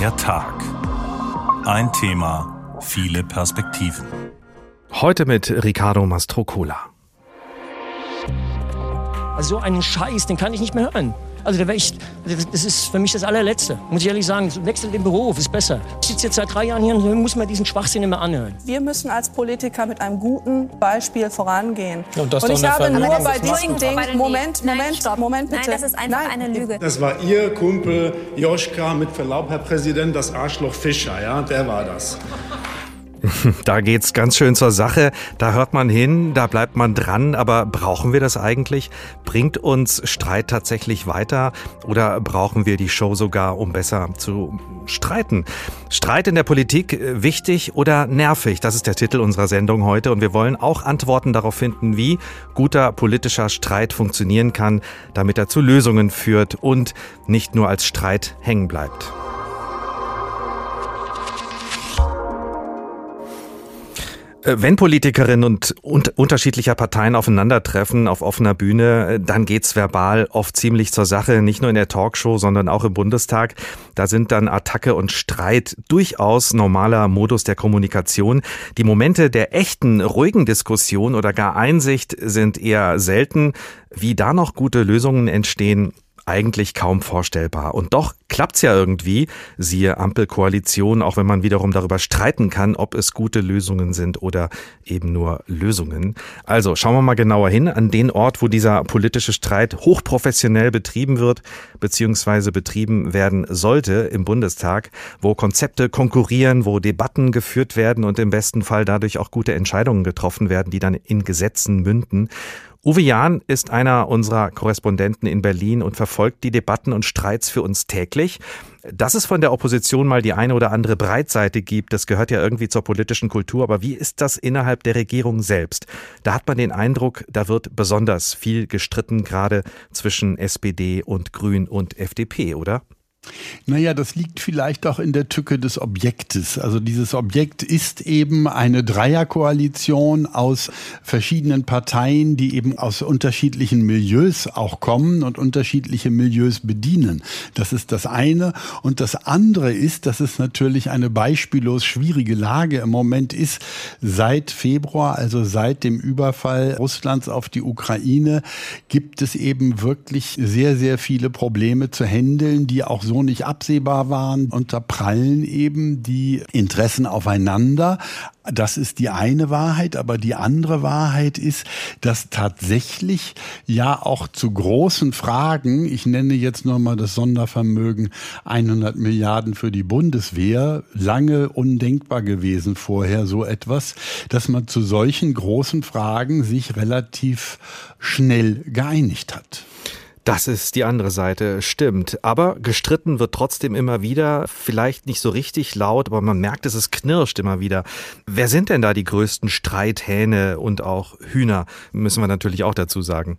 Der Tag. Ein Thema, viele Perspektiven. Heute mit Ricardo Mastrocola. Also so einen Scheiß, den kann ich nicht mehr hören. Also da ich, das ist für mich das allerletzte, muss ich ehrlich sagen. Wechsel den Beruf, ist besser. Ich sitze jetzt seit drei Jahren hier und muss mir diesen Schwachsinn immer anhören. Wir müssen als Politiker mit einem guten Beispiel vorangehen. Und, das und ich habe nur bei diesem Ding, Moment, Moment, Moment, Moment, bitte. Nein, das ist einfach Nein. eine Lüge. Das war Ihr Kumpel Joschka, mit Verlaub, Herr Präsident, das Arschloch Fischer, ja, der war das. Da geht's ganz schön zur Sache. Da hört man hin, da bleibt man dran. Aber brauchen wir das eigentlich? Bringt uns Streit tatsächlich weiter? Oder brauchen wir die Show sogar, um besser zu streiten? Streit in der Politik, äh, wichtig oder nervig? Das ist der Titel unserer Sendung heute. Und wir wollen auch Antworten darauf finden, wie guter politischer Streit funktionieren kann, damit er zu Lösungen führt und nicht nur als Streit hängen bleibt. Wenn Politikerinnen und, und unterschiedlicher Parteien aufeinandertreffen auf offener Bühne, äh, dann geht's verbal oft ziemlich zur Sache, nicht nur in der Talkshow, sondern auch im Bundestag. Da sind dann Attacke und Streit durchaus normaler Modus der Kommunikation. Die Momente der echten, ruhigen Diskussion oder gar Einsicht sind eher selten. Wie da noch gute Lösungen entstehen, eigentlich kaum vorstellbar. Und doch klappt's ja irgendwie, siehe Ampelkoalition, auch wenn man wiederum darüber streiten kann, ob es gute Lösungen sind oder eben nur Lösungen. Also schauen wir mal genauer hin an den Ort, wo dieser politische Streit hochprofessionell betrieben wird, beziehungsweise betrieben werden sollte im Bundestag, wo Konzepte konkurrieren, wo Debatten geführt werden und im besten Fall dadurch auch gute Entscheidungen getroffen werden, die dann in Gesetzen münden. Uwe Jahn ist einer unserer Korrespondenten in Berlin und verfolgt die Debatten und Streits für uns täglich. Dass es von der Opposition mal die eine oder andere Breitseite gibt, das gehört ja irgendwie zur politischen Kultur. Aber wie ist das innerhalb der Regierung selbst? Da hat man den Eindruck, da wird besonders viel gestritten, gerade zwischen SPD und Grün und FDP, oder? Naja, das liegt vielleicht auch in der Tücke des Objektes. Also dieses Objekt ist eben eine Dreierkoalition aus verschiedenen Parteien, die eben aus unterschiedlichen Milieus auch kommen und unterschiedliche Milieus bedienen. Das ist das eine. Und das andere ist, dass es natürlich eine beispiellos schwierige Lage im Moment ist. Seit Februar, also seit dem Überfall Russlands auf die Ukraine, gibt es eben wirklich sehr, sehr viele Probleme zu handeln, die auch so nicht absehbar waren. Und da prallen eben die Interessen aufeinander. Das ist die eine Wahrheit, aber die andere Wahrheit ist, dass tatsächlich ja auch zu großen Fragen, ich nenne jetzt nur mal das Sondervermögen 100 Milliarden für die Bundeswehr, lange undenkbar gewesen vorher so etwas, dass man zu solchen großen Fragen sich relativ schnell geeinigt hat. Das ist die andere Seite, stimmt. Aber gestritten wird trotzdem immer wieder, vielleicht nicht so richtig laut, aber man merkt, es ist knirscht immer wieder. Wer sind denn da die größten Streithähne und auch Hühner, müssen wir natürlich auch dazu sagen.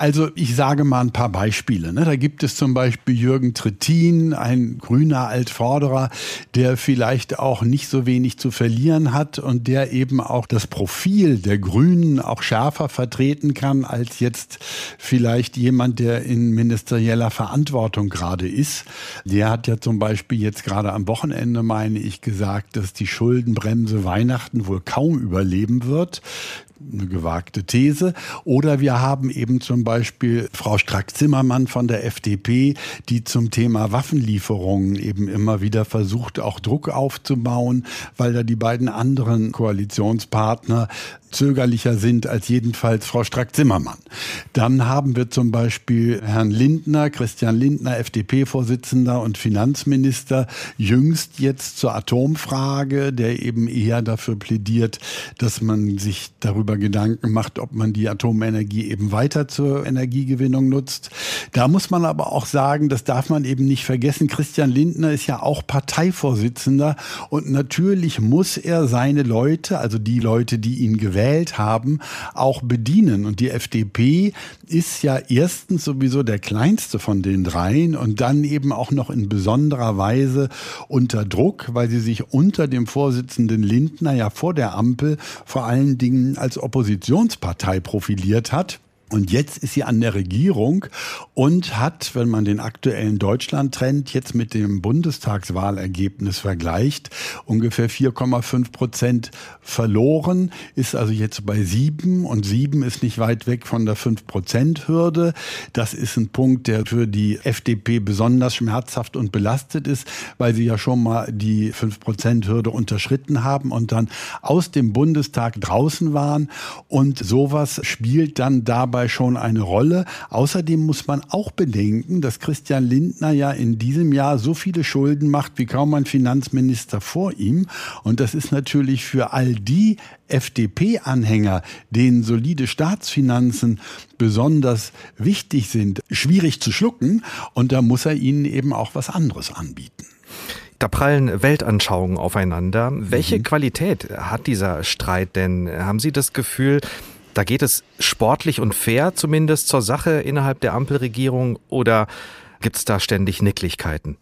Also ich sage mal ein paar Beispiele. Ne? Da gibt es zum Beispiel Jürgen Trittin, ein grüner Altvorderer, der vielleicht auch nicht so wenig zu verlieren hat und der eben auch das Profil der Grünen auch schärfer vertreten kann als jetzt vielleicht jemand, der in ministerieller Verantwortung gerade ist. Der hat ja zum Beispiel jetzt gerade am Wochenende, meine ich, gesagt, dass die Schuldenbremse Weihnachten wohl kaum überleben wird eine gewagte These. Oder wir haben eben zum Beispiel Frau Strack-Zimmermann von der FDP, die zum Thema Waffenlieferungen eben immer wieder versucht, auch Druck aufzubauen, weil da die beiden anderen Koalitionspartner zögerlicher sind als jedenfalls Frau Strack-Zimmermann. Dann haben wir zum Beispiel Herrn Lindner, Christian Lindner, FDP-Vorsitzender und Finanzminister, jüngst jetzt zur Atomfrage, der eben eher dafür plädiert, dass man sich darüber Gedanken macht, ob man die Atomenergie eben weiter zur Energiegewinnung nutzt. Da muss man aber auch sagen, das darf man eben nicht vergessen, Christian Lindner ist ja auch Parteivorsitzender und natürlich muss er seine Leute, also die Leute, die ihn gewählt gewählt haben, auch bedienen. Und die FDP ist ja erstens sowieso der kleinste von den dreien und dann eben auch noch in besonderer Weise unter Druck, weil sie sich unter dem Vorsitzenden Lindner ja vor der Ampel vor allen Dingen als Oppositionspartei profiliert hat. Und jetzt ist sie an der Regierung und hat, wenn man den aktuellen Deutschland-Trend jetzt mit dem Bundestagswahlergebnis vergleicht, ungefähr 4,5 Prozent verloren, ist also jetzt bei sieben und sieben ist nicht weit weg von der 5-Prozent-Hürde. Das ist ein Punkt, der für die FDP besonders schmerzhaft und belastet ist, weil sie ja schon mal die 5-Prozent-Hürde unterschritten haben und dann aus dem Bundestag draußen waren. Und sowas spielt dann dabei schon eine Rolle. Außerdem muss man auch bedenken, dass Christian Lindner ja in diesem Jahr so viele Schulden macht wie kaum ein Finanzminister vor ihm. Und das ist natürlich für all die FDP-Anhänger, denen solide Staatsfinanzen besonders wichtig sind, schwierig zu schlucken. Und da muss er ihnen eben auch was anderes anbieten. Da prallen Weltanschauungen aufeinander. Welche mhm. Qualität hat dieser Streit denn? Haben Sie das Gefühl, da geht es sportlich und fair zumindest zur Sache innerhalb der Ampelregierung oder gibt es da ständig Nicklichkeiten?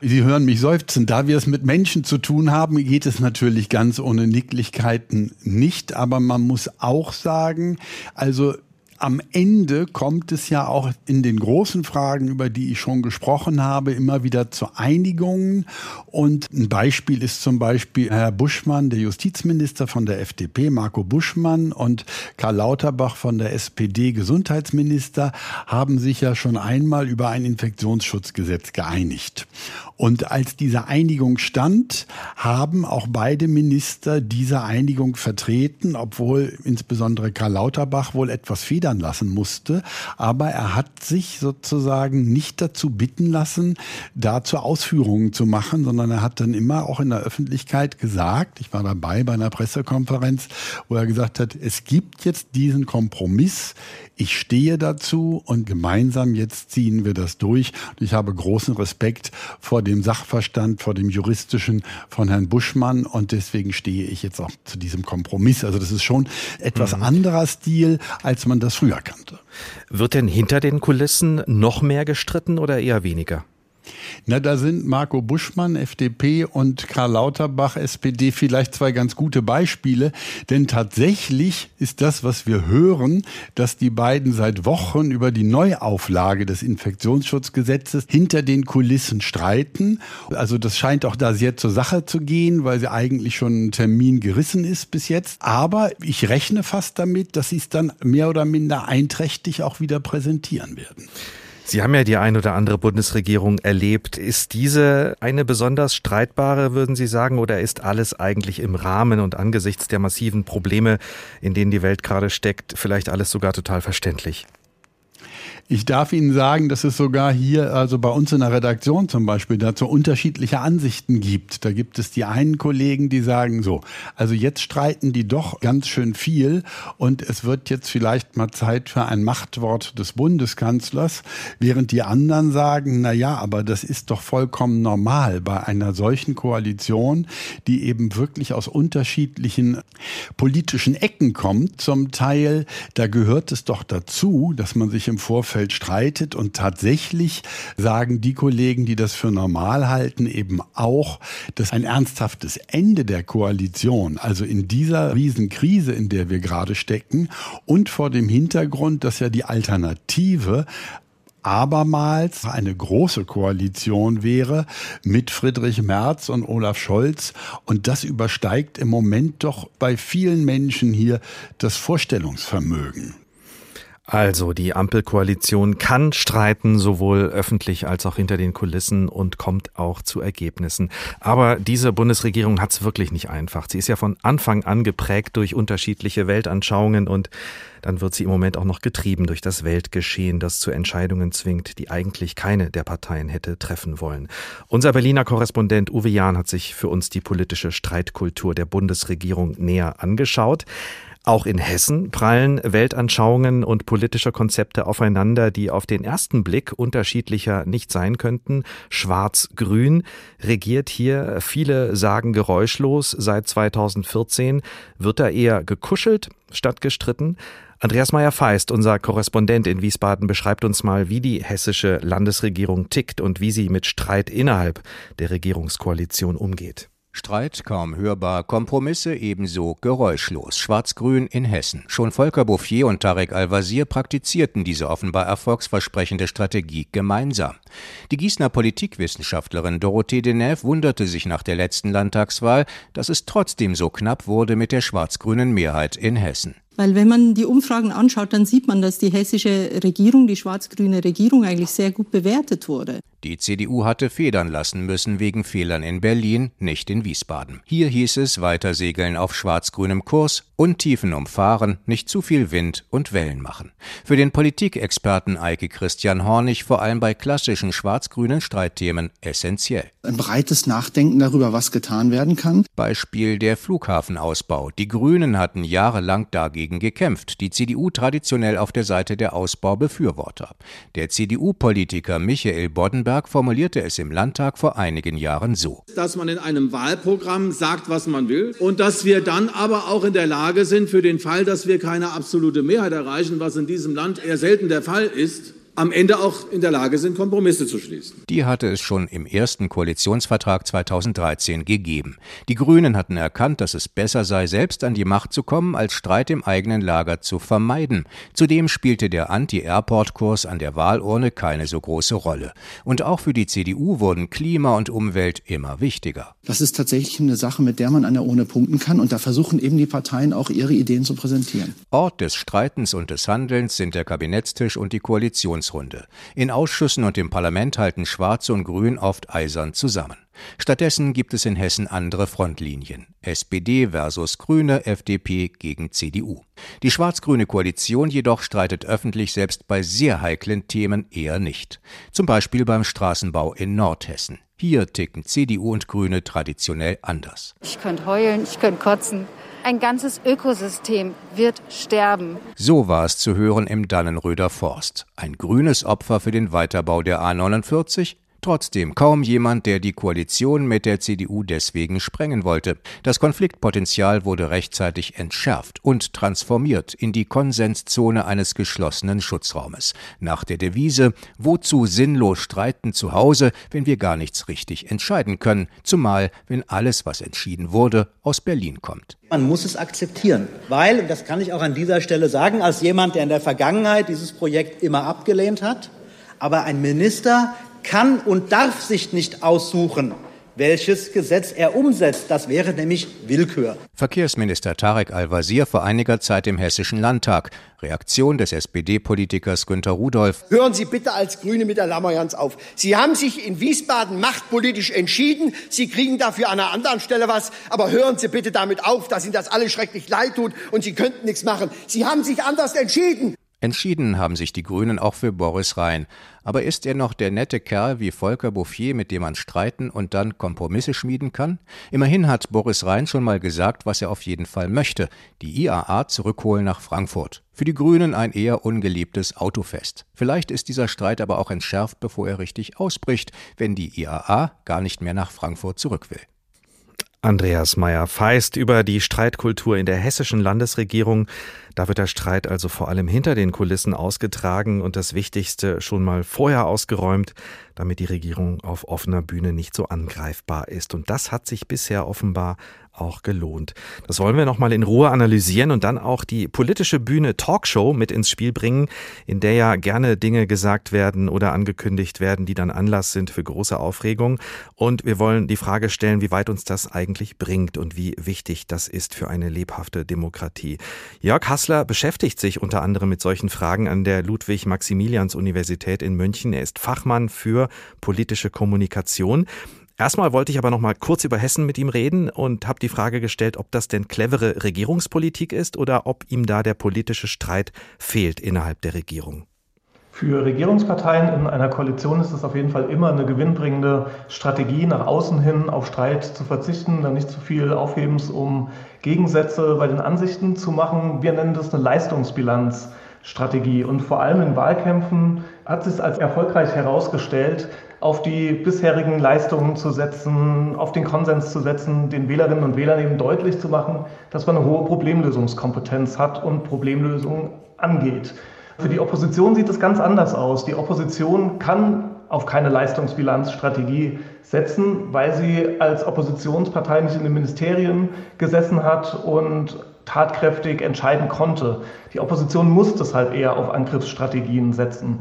Sie hören mich seufzen. Da wir es mit Menschen zu tun haben, geht es natürlich ganz ohne Nicklichkeiten nicht. Aber man muss auch sagen, also am Ende kommt es ja auch in den großen Fragen, über die ich schon gesprochen habe, immer wieder zu Einigungen. Und ein Beispiel ist zum Beispiel Herr Buschmann, der Justizminister von der FDP, Marco Buschmann und Karl Lauterbach von der SPD, Gesundheitsminister, haben sich ja schon einmal über ein Infektionsschutzgesetz geeinigt. Und als diese Einigung stand, haben auch beide Minister diese Einigung vertreten, obwohl insbesondere Karl Lauterbach wohl etwas federn lassen musste. Aber er hat sich sozusagen nicht dazu bitten lassen, dazu Ausführungen zu machen, sondern er hat dann immer auch in der Öffentlichkeit gesagt, ich war dabei bei einer Pressekonferenz, wo er gesagt hat, es gibt jetzt diesen Kompromiss, ich stehe dazu und gemeinsam jetzt ziehen wir das durch. Ich habe großen Respekt vor dem Sachverstand, vor dem juristischen von Herrn Buschmann und deswegen stehe ich jetzt auch zu diesem Kompromiss. Also das ist schon etwas mhm. anderer Stil, als man das früher kannte. Wird denn hinter den Kulissen noch mehr gestritten oder eher weniger? Na, da sind Marco Buschmann, FDP und Karl Lauterbach, SPD, vielleicht zwei ganz gute Beispiele. Denn tatsächlich ist das, was wir hören, dass die beiden seit Wochen über die Neuauflage des Infektionsschutzgesetzes hinter den Kulissen streiten. Also das scheint auch da sehr zur Sache zu gehen, weil sie eigentlich schon ein Termin gerissen ist bis jetzt. Aber ich rechne fast damit, dass sie es dann mehr oder minder einträchtig auch wieder präsentieren werden. Sie haben ja die ein oder andere Bundesregierung erlebt. Ist diese eine besonders streitbare, würden Sie sagen, oder ist alles eigentlich im Rahmen und angesichts der massiven Probleme, in denen die Welt gerade steckt, vielleicht alles sogar total verständlich? Ich darf Ihnen sagen, dass es sogar hier, also bei uns in der Redaktion zum Beispiel, dazu unterschiedliche Ansichten gibt. Da gibt es die einen Kollegen, die sagen so, also jetzt streiten die doch ganz schön viel und es wird jetzt vielleicht mal Zeit für ein Machtwort des Bundeskanzlers, während die anderen sagen, na ja, aber das ist doch vollkommen normal bei einer solchen Koalition, die eben wirklich aus unterschiedlichen politischen Ecken kommt. Zum Teil, da gehört es doch dazu, dass man sich im Vorfeld Umfeld streitet. Und tatsächlich sagen die Kollegen, die das für normal halten, eben auch, dass ein ernsthaftes Ende der Koalition, also in dieser Riesenkrise, in der wir gerade stecken, und vor dem Hintergrund, dass ja die Alternative abermals eine große Koalition wäre mit Friedrich Merz und Olaf Scholz. Und das übersteigt im Moment doch bei vielen Menschen hier das Vorstellungsvermögen. Also die Ampelkoalition kann streiten, sowohl öffentlich als auch hinter den Kulissen und kommt auch zu Ergebnissen. Aber diese Bundesregierung hat es wirklich nicht einfach. Sie ist ja von Anfang an geprägt durch unterschiedliche Weltanschauungen und dann wird sie im Moment auch noch getrieben durch das Weltgeschehen, das zu Entscheidungen zwingt, die eigentlich keine der Parteien hätte treffen wollen. Unser Berliner Korrespondent Uwe Jahn hat sich für uns die politische Streitkultur der Bundesregierung näher angeschaut. Auch in Hessen prallen Weltanschauungen und politische Konzepte aufeinander, die auf den ersten Blick unterschiedlicher nicht sein könnten. Schwarz-Grün regiert hier, viele sagen geräuschlos seit 2014. Wird da eher gekuschelt statt gestritten? Andreas Meyer-Feist, unser Korrespondent in Wiesbaden, beschreibt uns mal, wie die hessische Landesregierung tickt und wie sie mit Streit innerhalb der Regierungskoalition umgeht. Streit kaum hörbar, Kompromisse ebenso geräuschlos. Schwarz-Grün in Hessen. Schon Volker Bouffier und Tarek Al-Wazir praktizierten diese offenbar erfolgsversprechende Strategie gemeinsam. Die Gießener Politikwissenschaftlerin Dorothee Deneuve wunderte sich nach der letzten Landtagswahl, dass es trotzdem so knapp wurde mit der schwarz-grünen Mehrheit in Hessen. Weil wenn man die Umfragen anschaut, dann sieht man, dass die hessische Regierung, die schwarz-grüne Regierung eigentlich sehr gut bewertet wurde. Die CDU hatte federn lassen müssen wegen Fehlern in Berlin, nicht in Wiesbaden. Hier hieß es weiter segeln auf schwarz-grünem Kurs, Untiefen umfahren, nicht zu viel Wind und Wellen machen. Für den Politikexperten Eike Christian Hornig vor allem bei klassischen schwarz-grünen Streitthemen essentiell. Ein breites Nachdenken darüber, was getan werden kann. Beispiel der Flughafenausbau. Die Grünen hatten jahrelang dagegen gekämpft, die CDU traditionell auf der Seite der Ausbaubefürworter. Der CDU-Politiker Michael Boddenberg Baden-Württemberg formulierte es im Landtag vor einigen Jahren so. Dass man in einem Wahlprogramm sagt, was man will und dass wir dann aber auch in der Lage sind, für den Fall, dass wir keine absolute Mehrheit erreichen, was in diesem Land eher selten der Fall ist, am Ende auch in der Lage sind, Kompromisse zu schließen. Die hatte es schon im ersten Koalitionsvertrag 2013 gegeben. Die Grünen hatten erkannt, dass es besser sei, selbst an die Macht zu kommen, als Streit im eigenen Lager zu vermeiden. Zudem spielte der Anti-Airport-Kurs an der Wahlurne keine so große Rolle. Und auch für die CDU wurden Klima und Umwelt immer wichtiger. Das ist tatsächlich eine Sache, mit der man an der Urne punkten kann. Und da versuchen eben die Parteien auch ihre Ideen zu präsentieren. Ort des Streitens und des Handelns sind der Kabinettstisch und die Koalitions Verhandlungsrunde. In Ausschüssen und im Parlament halten Schwarz und Grün oft eisern zusammen. Stattdessen gibt es in Hessen andere Frontlinien. SPD versus Grüne, FDP gegen CDU. Die schwarz-grüne Koalition jedoch streitet öffentlich selbst bei sehr heiklen Themen eher nicht. Zum Beispiel beim Straßenbau in Nordhessen. Hier ticken CDU und Grüne traditionell anders. Ich könnte heulen, ich könnte kotzen. Ein ganzes Ökosystem wird sterben. So war es zu hören im Dannenröder Forst. Ein grünes Opfer für den Weiterbau der A49, Trotzdem kaum jemand, der die Koalition mit der CDU deswegen sprengen wollte. Das Konfliktpotenzial wurde rechtzeitig entschärft und transformiert in die Konsenszone eines geschlossenen Schutzraumes. Nach der Devise, wozu sinnlos streiten zu Hause, wenn wir gar nichts richtig entscheiden können, zumal wenn alles, was entschieden wurde, aus Berlin kommt. Man muss es akzeptieren, weil, und das kann ich auch an dieser Stelle sagen, als jemand, der in der Vergangenheit dieses Projekt immer abgelehnt hat, aber ein Minister, kann und darf sich nicht aussuchen, welches Gesetz er umsetzt. Das wäre nämlich Willkür. Verkehrsminister Tarek Al-Wazir vor einiger Zeit im Hessischen Landtag. Reaktion des SPD-Politikers Günter Rudolph. Hören Sie bitte als Grüne mit der Lammerjans auf. Sie haben sich in Wiesbaden machtpolitisch entschieden. Sie kriegen dafür an einer anderen Stelle was. Aber hören Sie bitte damit auf, dass Ihnen das alles schrecklich leid tut und Sie könnten nichts machen. Sie haben sich anders entschieden. Entschieden haben sich die Grünen auch für Boris Rhein. Aber ist er noch der nette Kerl wie Volker Bouffier, mit dem man streiten und dann Kompromisse schmieden kann? Immerhin hat Boris Rhein schon mal gesagt, was er auf jeden Fall möchte. Die IAA zurückholen nach Frankfurt. Für die Grünen ein eher ungeliebtes Autofest. Vielleicht ist dieser Streit aber auch entschärft, bevor er richtig ausbricht, wenn die IAA gar nicht mehr nach Frankfurt zurück will. Andreas Meyer feist über die Streitkultur in der hessischen Landesregierung. Da wird der Streit also vor allem hinter den Kulissen ausgetragen und das Wichtigste schon mal vorher ausgeräumt, damit die Regierung auf offener Bühne nicht so angreifbar ist. Und das hat sich bisher offenbar auch gelohnt. Das wollen wir nochmal in Ruhe analysieren und dann auch die politische Bühne Talkshow mit ins Spiel bringen, in der ja gerne Dinge gesagt werden oder angekündigt werden, die dann Anlass sind für große Aufregung. Und wir wollen die Frage stellen, wie weit uns das eigentlich bringt und wie wichtig das ist für eine lebhafte Demokratie. Jörg Hassler beschäftigt sich unter anderem mit solchen Fragen an der Ludwig-Maximilians-Universität in München. Er ist Fachmann für politische Kommunikation. Erstmal wollte ich aber noch mal kurz über Hessen mit ihm reden und habe die Frage gestellt, ob das denn clevere Regierungspolitik ist oder ob ihm da der politische Streit fehlt innerhalb der Regierung. Für Regierungsparteien in einer Koalition ist es auf jeden Fall immer eine gewinnbringende Strategie, nach außen hin auf Streit zu verzichten, dann nicht zu viel Aufhebens, um Gegensätze bei den Ansichten zu machen. Wir nennen das eine Leistungsbilanzstrategie. Und vor allem in Wahlkämpfen hat sich als erfolgreich herausgestellt, auf die bisherigen Leistungen zu setzen, auf den Konsens zu setzen, den Wählerinnen und Wählern eben deutlich zu machen, dass man eine hohe Problemlösungskompetenz hat und Problemlösungen angeht. Für die Opposition sieht es ganz anders aus. Die Opposition kann auf keine Leistungsbilanzstrategie setzen, weil sie als Oppositionspartei nicht in den Ministerien gesessen hat und tatkräftig entscheiden konnte. Die Opposition muss deshalb eher auf Angriffsstrategien setzen.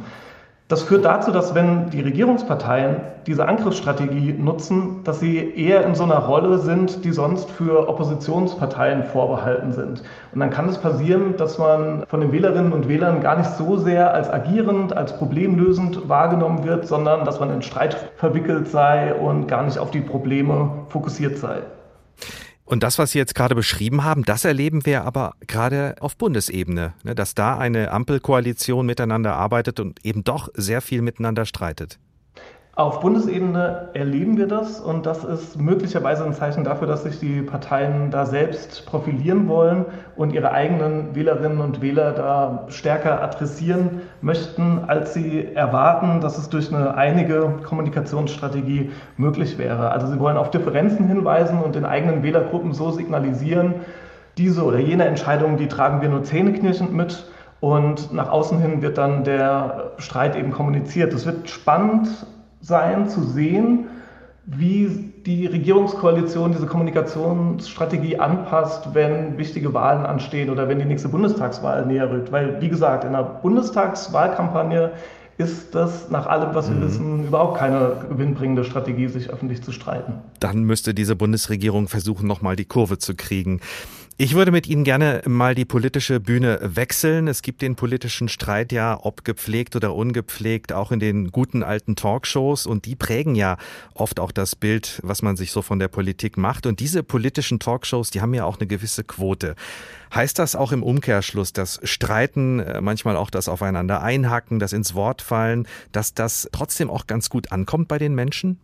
Das führt dazu, dass wenn die Regierungsparteien diese Angriffsstrategie nutzen, dass sie eher in so einer Rolle sind, die sonst für Oppositionsparteien vorbehalten sind. Und dann kann es passieren, dass man von den Wählerinnen und Wählern gar nicht so sehr als agierend, als problemlösend wahrgenommen wird, sondern dass man in Streit verwickelt sei und gar nicht auf die Probleme fokussiert sei. Und das, was Sie jetzt gerade beschrieben haben, das erleben wir aber gerade auf Bundesebene, ne, dass da eine Ampelkoalition miteinander arbeitet und eben doch sehr viel miteinander streitet. Auf Bundesebene erleben wir das und das ist möglicherweise ein Zeichen dafür, dass sich die Parteien da selbst profilieren wollen und ihre eigenen Wählerinnen und Wähler da stärker adressieren möchten, als sie erwarten, dass es durch eine einige Kommunikationsstrategie möglich wäre. Also sie wollen auf Differenzen hinweisen und den eigenen Wählergruppen so signalisieren, diese oder jene Entscheidungen, die tragen wir nur zähneknirschend mit. Und nach außen hin wird dann der Streit eben kommuniziert. Es wird spannend sein, zu sehen, wie die Regierungskoalition diese Kommunikationsstrategie anpasst, wenn wichtige Wahlen anstehen oder wenn die nächste Bundestagswahl näher rückt. Weil, wie gesagt, in der Bundestagswahlkampagne ist das nach allem, was wir mhm. wissen, überhaupt keine gewinnbringende Strategie, sich öffentlich zu streiten. Dann müsste diese Bundesregierung versuchen, nochmal die Kurve zu kriegen. Ich würde mit Ihnen gerne mal die politische Bühne wechseln. Es gibt den politischen Streit ja, ob gepflegt oder ungepflegt, auch in den guten alten Talkshows. Und die prägen ja oft auch das Bild, was man sich so von der Politik macht. Und diese politischen Talkshows, die haben ja auch eine gewisse Quote. Heißt das auch im Umkehrschluss, dass Streiten, äh, manchmal auch das Aufeinander einhacken, das ins Wort fallen, dass das trotzdem auch ganz gut ankommt bei den Menschen?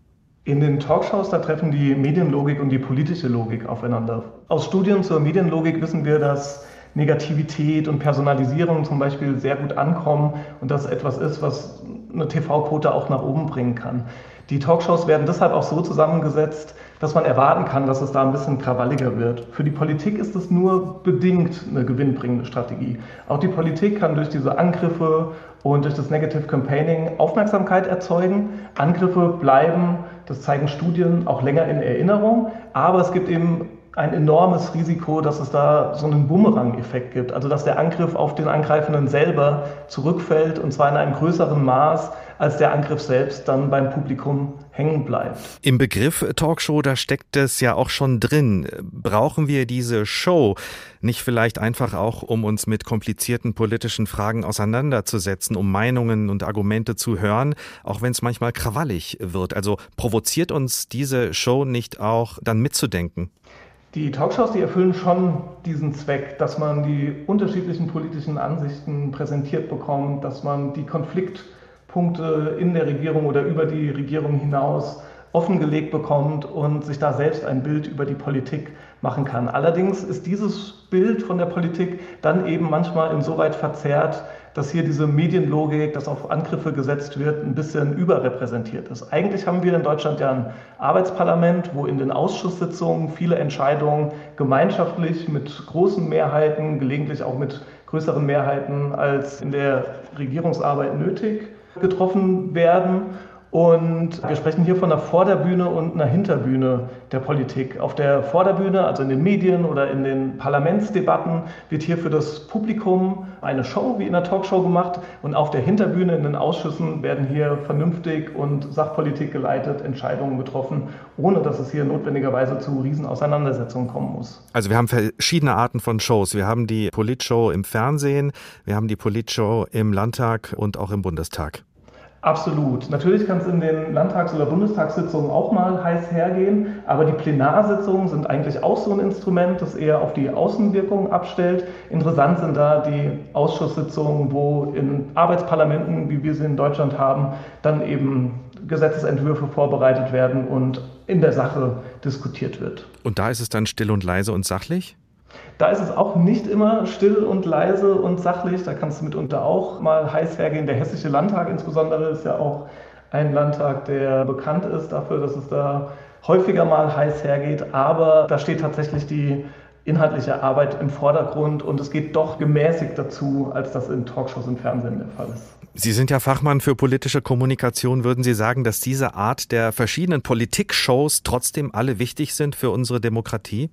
In den Talkshows, da treffen die Medienlogik und die politische Logik aufeinander. Aus Studien zur Medienlogik wissen wir, dass Negativität und Personalisierung zum Beispiel sehr gut ankommen und das etwas ist, was eine TV-Quote auch nach oben bringen kann. Die Talkshows werden deshalb auch so zusammengesetzt, dass man erwarten kann, dass es da ein bisschen krawalliger wird. Für die Politik ist es nur bedingt eine gewinnbringende Strategie. Auch die Politik kann durch diese Angriffe und durch das Negative Campaigning Aufmerksamkeit erzeugen. Angriffe bleiben, das zeigen Studien, auch länger in Erinnerung. Aber es gibt eben ein enormes Risiko, dass es da so einen Bumerang-Effekt gibt. Also dass der Angriff auf den Angreifenden selber zurückfällt und zwar in einem größeren Maß, als der Angriff selbst dann beim Publikum hängen bleibt. Im Begriff Talkshow, da steckt es ja auch schon drin. Brauchen wir diese Show nicht vielleicht einfach auch, um uns mit komplizierten politischen Fragen auseinanderzusetzen, um Meinungen und Argumente zu hören, auch wenn es manchmal krawallig wird? Also provoziert uns diese Show nicht auch dann mitzudenken? Die Talkshows, die erfüllen schon diesen Zweck, dass man die unterschiedlichen politischen Ansichten präsentiert bekommt, dass man die Konfliktpunkte in der Regierung oder über die Regierung hinaus offengelegt bekommt und sich da selbst ein Bild über die Politik machen kann. Allerdings ist dieses Bild von der Politik dann eben manchmal insoweit verzerrt, dass hier diese Medienlogik, dass auf Angriffe gesetzt wird, ein bisschen überrepräsentiert ist. Eigentlich haben wir in Deutschland ja ein Arbeitsparlament, wo in den Ausschusssitzungen viele Entscheidungen gemeinschaftlich mit großen Mehrheiten, gelegentlich auch mit größeren Mehrheiten als in der Regierungsarbeit nötig getroffen werden. Und wir sprechen hier von einer Vorderbühne und einer Hinterbühne der Politik. Auf der Vorderbühne, also in den Medien oder in den Parlamentsdebatten, wird hier für das Publikum eine Show wie in einer Talkshow gemacht. Und auf der Hinterbühne in den Ausschüssen werden hier vernünftig und Sachpolitik geleitet Entscheidungen getroffen, ohne dass es hier notwendigerweise zu Riesenauseinandersetzungen kommen muss. Also wir haben verschiedene Arten von Shows. Wir haben die Politshow im Fernsehen, wir haben die Politshow im Landtag und auch im Bundestag. Absolut. Natürlich kann es in den Landtags- oder Bundestagssitzungen auch mal heiß hergehen, aber die Plenarsitzungen sind eigentlich auch so ein Instrument, das eher auf die Außenwirkung abstellt. Interessant sind da die Ausschusssitzungen, wo in Arbeitsparlamenten, wie wir sie in Deutschland haben, dann eben Gesetzesentwürfe vorbereitet werden und in der Sache diskutiert wird. Und da ist es dann still und leise und sachlich? Da ist es auch nicht immer still und leise und sachlich. Da kann es mitunter auch mal heiß hergehen. Der Hessische Landtag insbesondere ist ja auch ein Landtag, der bekannt ist dafür, dass es da häufiger mal heiß hergeht. Aber da steht tatsächlich die inhaltliche Arbeit im Vordergrund und es geht doch gemäßigt dazu, als das in Talkshows im Fernsehen der Fall ist. Sie sind ja Fachmann für politische Kommunikation. Würden Sie sagen, dass diese Art der verschiedenen Politikshows trotzdem alle wichtig sind für unsere Demokratie?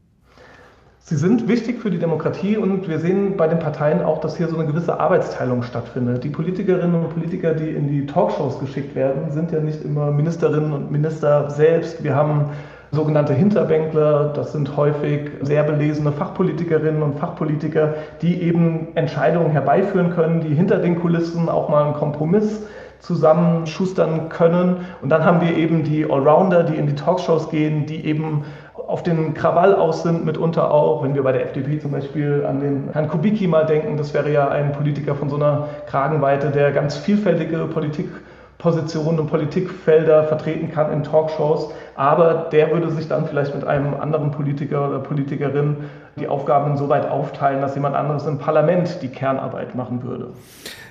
Sie sind wichtig für die Demokratie und wir sehen bei den Parteien auch, dass hier so eine gewisse Arbeitsteilung stattfindet. Die Politikerinnen und Politiker, die in die Talkshows geschickt werden, sind ja nicht immer Ministerinnen und Minister selbst. Wir haben sogenannte Hinterbänkler. Das sind häufig sehr belesene Fachpolitikerinnen und Fachpolitiker, die eben Entscheidungen herbeiführen können, die hinter den Kulissen auch mal einen Kompromiss zusammenschustern können. Und dann haben wir eben die Allrounder, die in die Talkshows gehen, die eben auf den Krawall aus sind, mitunter auch. Wenn wir bei der FDP zum Beispiel an den Herrn Kubicki mal denken, das wäre ja ein Politiker von so einer Kragenweite, der ganz vielfältige Politikpositionen und Politikfelder vertreten kann in Talkshows, aber der würde sich dann vielleicht mit einem anderen Politiker oder Politikerin die Aufgaben insoweit aufteilen, dass jemand anderes im Parlament die Kernarbeit machen würde.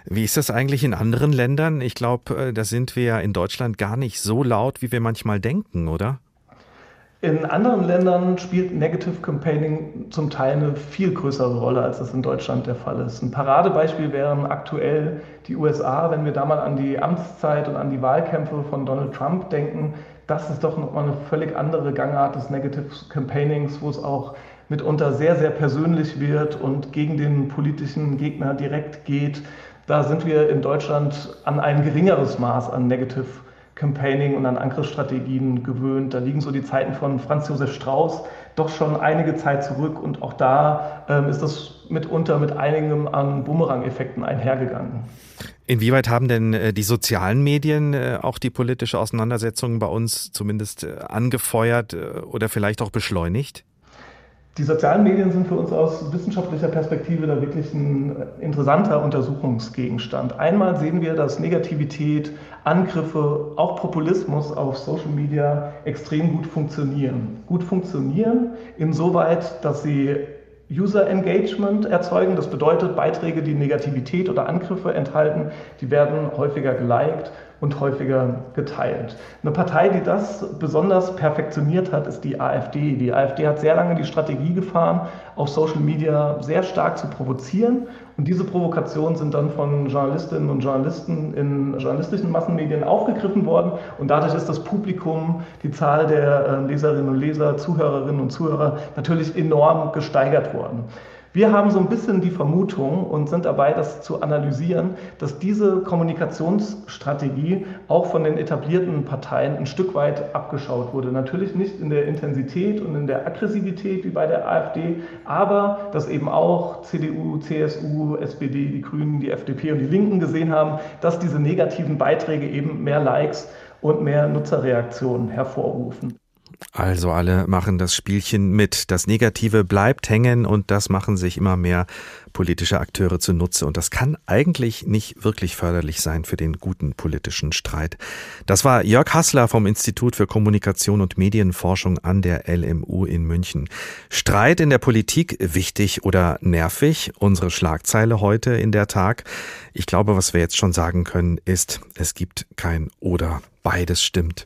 Wie ist das eigentlich in anderen Ländern? Ich glaube, äh, da sind wir ja in Deutschland gar nicht so laut, wie wir manchmal denken, oder? In anderen Ländern spielt Negative Campaigning zum Teil eine viel größere Rolle, als das in Deutschland der Fall ist. Ein Paradebeispiel wären aktuell die USA, wenn wir da mal an die Amtszeit und an die Wahlkämpfe von Donald Trump denken. Das ist doch nochmal eine völlig andere Gangart des Negative Campaignings, wo es auch mitunter sehr, sehr persönlich wird und gegen den politischen Gegner direkt geht. Da sind wir in Deutschland an ein geringeres Maß an Negative Campaigning und an Angriffsstrategien gewöhnt. Da liegen so die Zeiten von Franz Josef Strauß doch schon einige Zeit zurück und auch da ähm, ist das mitunter mit einigem an Bumerang-Effekten einhergegangen. Inwieweit haben denn äh, die sozialen Medien äh, auch die politische Auseinandersetzung bei uns zumindest äh, angefeuert oder vielleicht auch beschleunigt? Die sozialen Medien sind für uns aus wissenschaftlicher Perspektive da wirklich ein interessanter Untersuchungsgegenstand. Einmal sehen wir, dass Negativität, Angriffe, auch Populismus auf Social Media extrem gut funktionieren. Gut funktionieren insoweit, dass sie User Engagement erzeugen. Das bedeutet, Beiträge, die Negativität oder Angriffe enthalten, die werden häufiger geliked und häufiger geteilt. Eine Partei, die das besonders perfektioniert hat, ist die AfD. Die AfD hat sehr lange die Strategie gefahren, auf Social Media sehr stark zu provozieren. Und diese Provokationen sind dann von Journalistinnen und Journalisten in journalistischen Massenmedien aufgegriffen worden. Und dadurch ist das Publikum, die Zahl der äh, Leserinnen und Leser, Zuhörerinnen und Zuhörer natürlich enorm gesteigert worden. Wir haben so ein bisschen die Vermutung und sind dabei, das zu analysieren, dass diese Kommunikationsstrategie auch von den etablierten Parteien ein Stück weit abgeschaut wurde. Natürlich nicht in der Intensität und in der Aggressivität wie bei der AfD, aber dass eben auch CDU, CSU, SPD, die Grünen, die FDP und die Linken gesehen haben, dass diese negativen Beiträge eben mehr Likes und mehr Nutzerreaktionen hervorrufen. Also alle machen das Spielchen mit. Das Negative bleibt hängen und das machen sich immer mehr politische Akteure zunutze. Und das kann eigentlich nicht wirklich förderlich sein für den guten politischen Streit. Das war Jörg Hassler vom Institut für Kommunikation und Medienforschung an der LMU in München. Streit in der Politik wichtig oder nervig? Unsere Schlagzeile heute in der Tag. Ich glaube, was wir jetzt schon sagen können, ist, es gibt kein oder. Beides stimmt.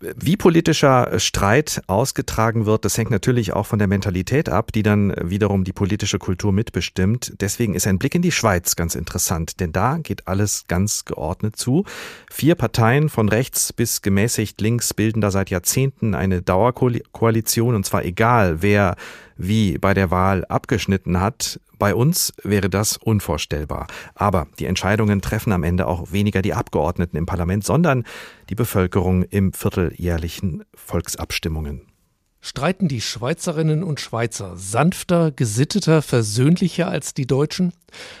Wie politischer Streit ausgetragen wird, das hängt natürlich auch von der Mentalität ab, die dann wiederum die politische Kultur mitbestimmt. Deswegen ist ein Blick in die Schweiz ganz interessant, denn da geht alles ganz geordnet zu. Vier Parteien von rechts bis gemäßigt links bilden da seit Jahrzehnten eine Dauerkoalition und zwar egal, wer wie bei der Wahl abgeschnitten hat. Bei uns wäre das unvorstellbar. Aber die Entscheidungen treffen am Ende auch weniger die Abgeordneten im Parlament, sondern die Bevölkerung im vierteljährlichen Volksabstimmungen. Streiten die Schweizerinnen und Schweizer sanfter, gesitteter, versöhnlicher als die Deutschen?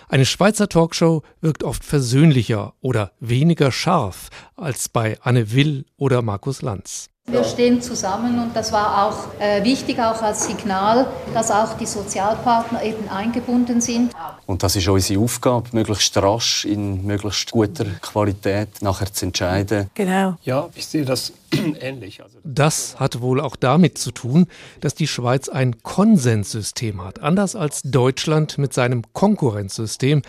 Eine Schweizer Talkshow wirkt oft versöhnlicher oder weniger scharf als bei Anne Will oder Markus Lanz. Wir stehen zusammen und das war auch äh, wichtig, auch als Signal, dass auch die Sozialpartner eben eingebunden sind. Und das ist unsere Aufgabe, möglichst rasch in möglichst guter Qualität nachher zu entscheiden. Genau. Ja, ich sehe das ähnlich. Also das hat wohl auch damit zu tun, dass die Schweiz ein Konsenssystem hat, anders als Deutschland mit seinem Konkurrenzsystem,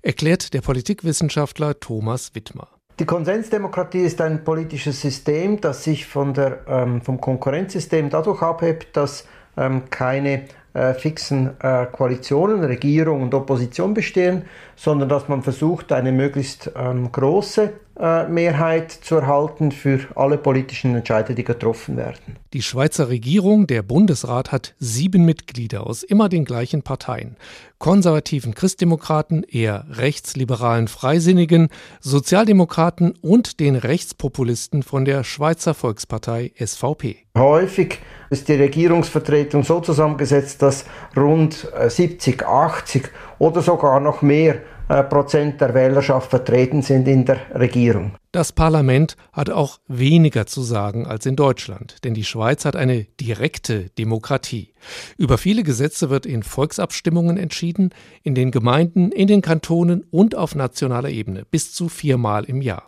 erklärt der Politikwissenschaftler Thomas Wittmer. Die Konsensdemokratie ist ein politisches System, das sich von der, ähm, vom Konkurrenzsystem dadurch abhebt, dass ähm, keine äh, fixen äh, Koalitionen, Regierung und Opposition bestehen, sondern dass man versucht, eine möglichst ähm, große äh, Mehrheit zu erhalten für alle politischen Entscheide, die getroffen werden. Die Schweizer Regierung, der Bundesrat, hat sieben Mitglieder aus immer den gleichen Parteien. Konservativen Christdemokraten, eher rechtsliberalen Freisinnigen, Sozialdemokraten und den Rechtspopulisten von der Schweizer Volkspartei SVP. Häufig ist die Regierungsvertretung so zusammengesetzt, dass rund 70, äh, 80 oder sogar noch mehr äh, Prozent der Wählerschaft vertreten sind in der Regierung. Das Parlament hat auch weniger zu sagen als in Deutschland, denn die Schweiz hat eine direkte Demokratie. Über viele Gesetze wird in Volksabstimmungen entschieden, in den Gemeinden, in den Kantonen und auf nationaler Ebene, bis zu viermal im Jahr.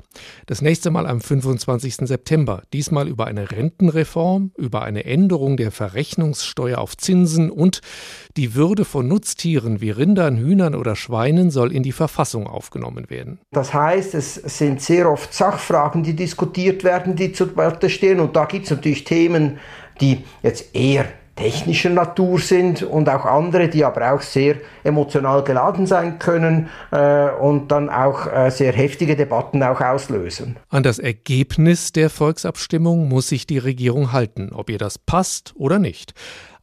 Das nächste Mal am 25. September, diesmal über eine Rentenreform, über eine Änderung der Verrechnungssteuer auf Zinsen und die Würde von Nutztieren wie Rindern, Hühnern oder Schweinen soll in die Verfassung aufgenommen werden. Das heißt, es sind sehr oft Sachfragen, die diskutiert werden, die zur Debatte stehen. Und da gibt es natürlich Themen, die jetzt eher technischer Natur sind und auch andere, die aber auch sehr emotional geladen sein können äh, und dann auch äh, sehr heftige Debatten auch auslösen. An das Ergebnis der Volksabstimmung muss sich die Regierung halten, ob ihr das passt oder nicht.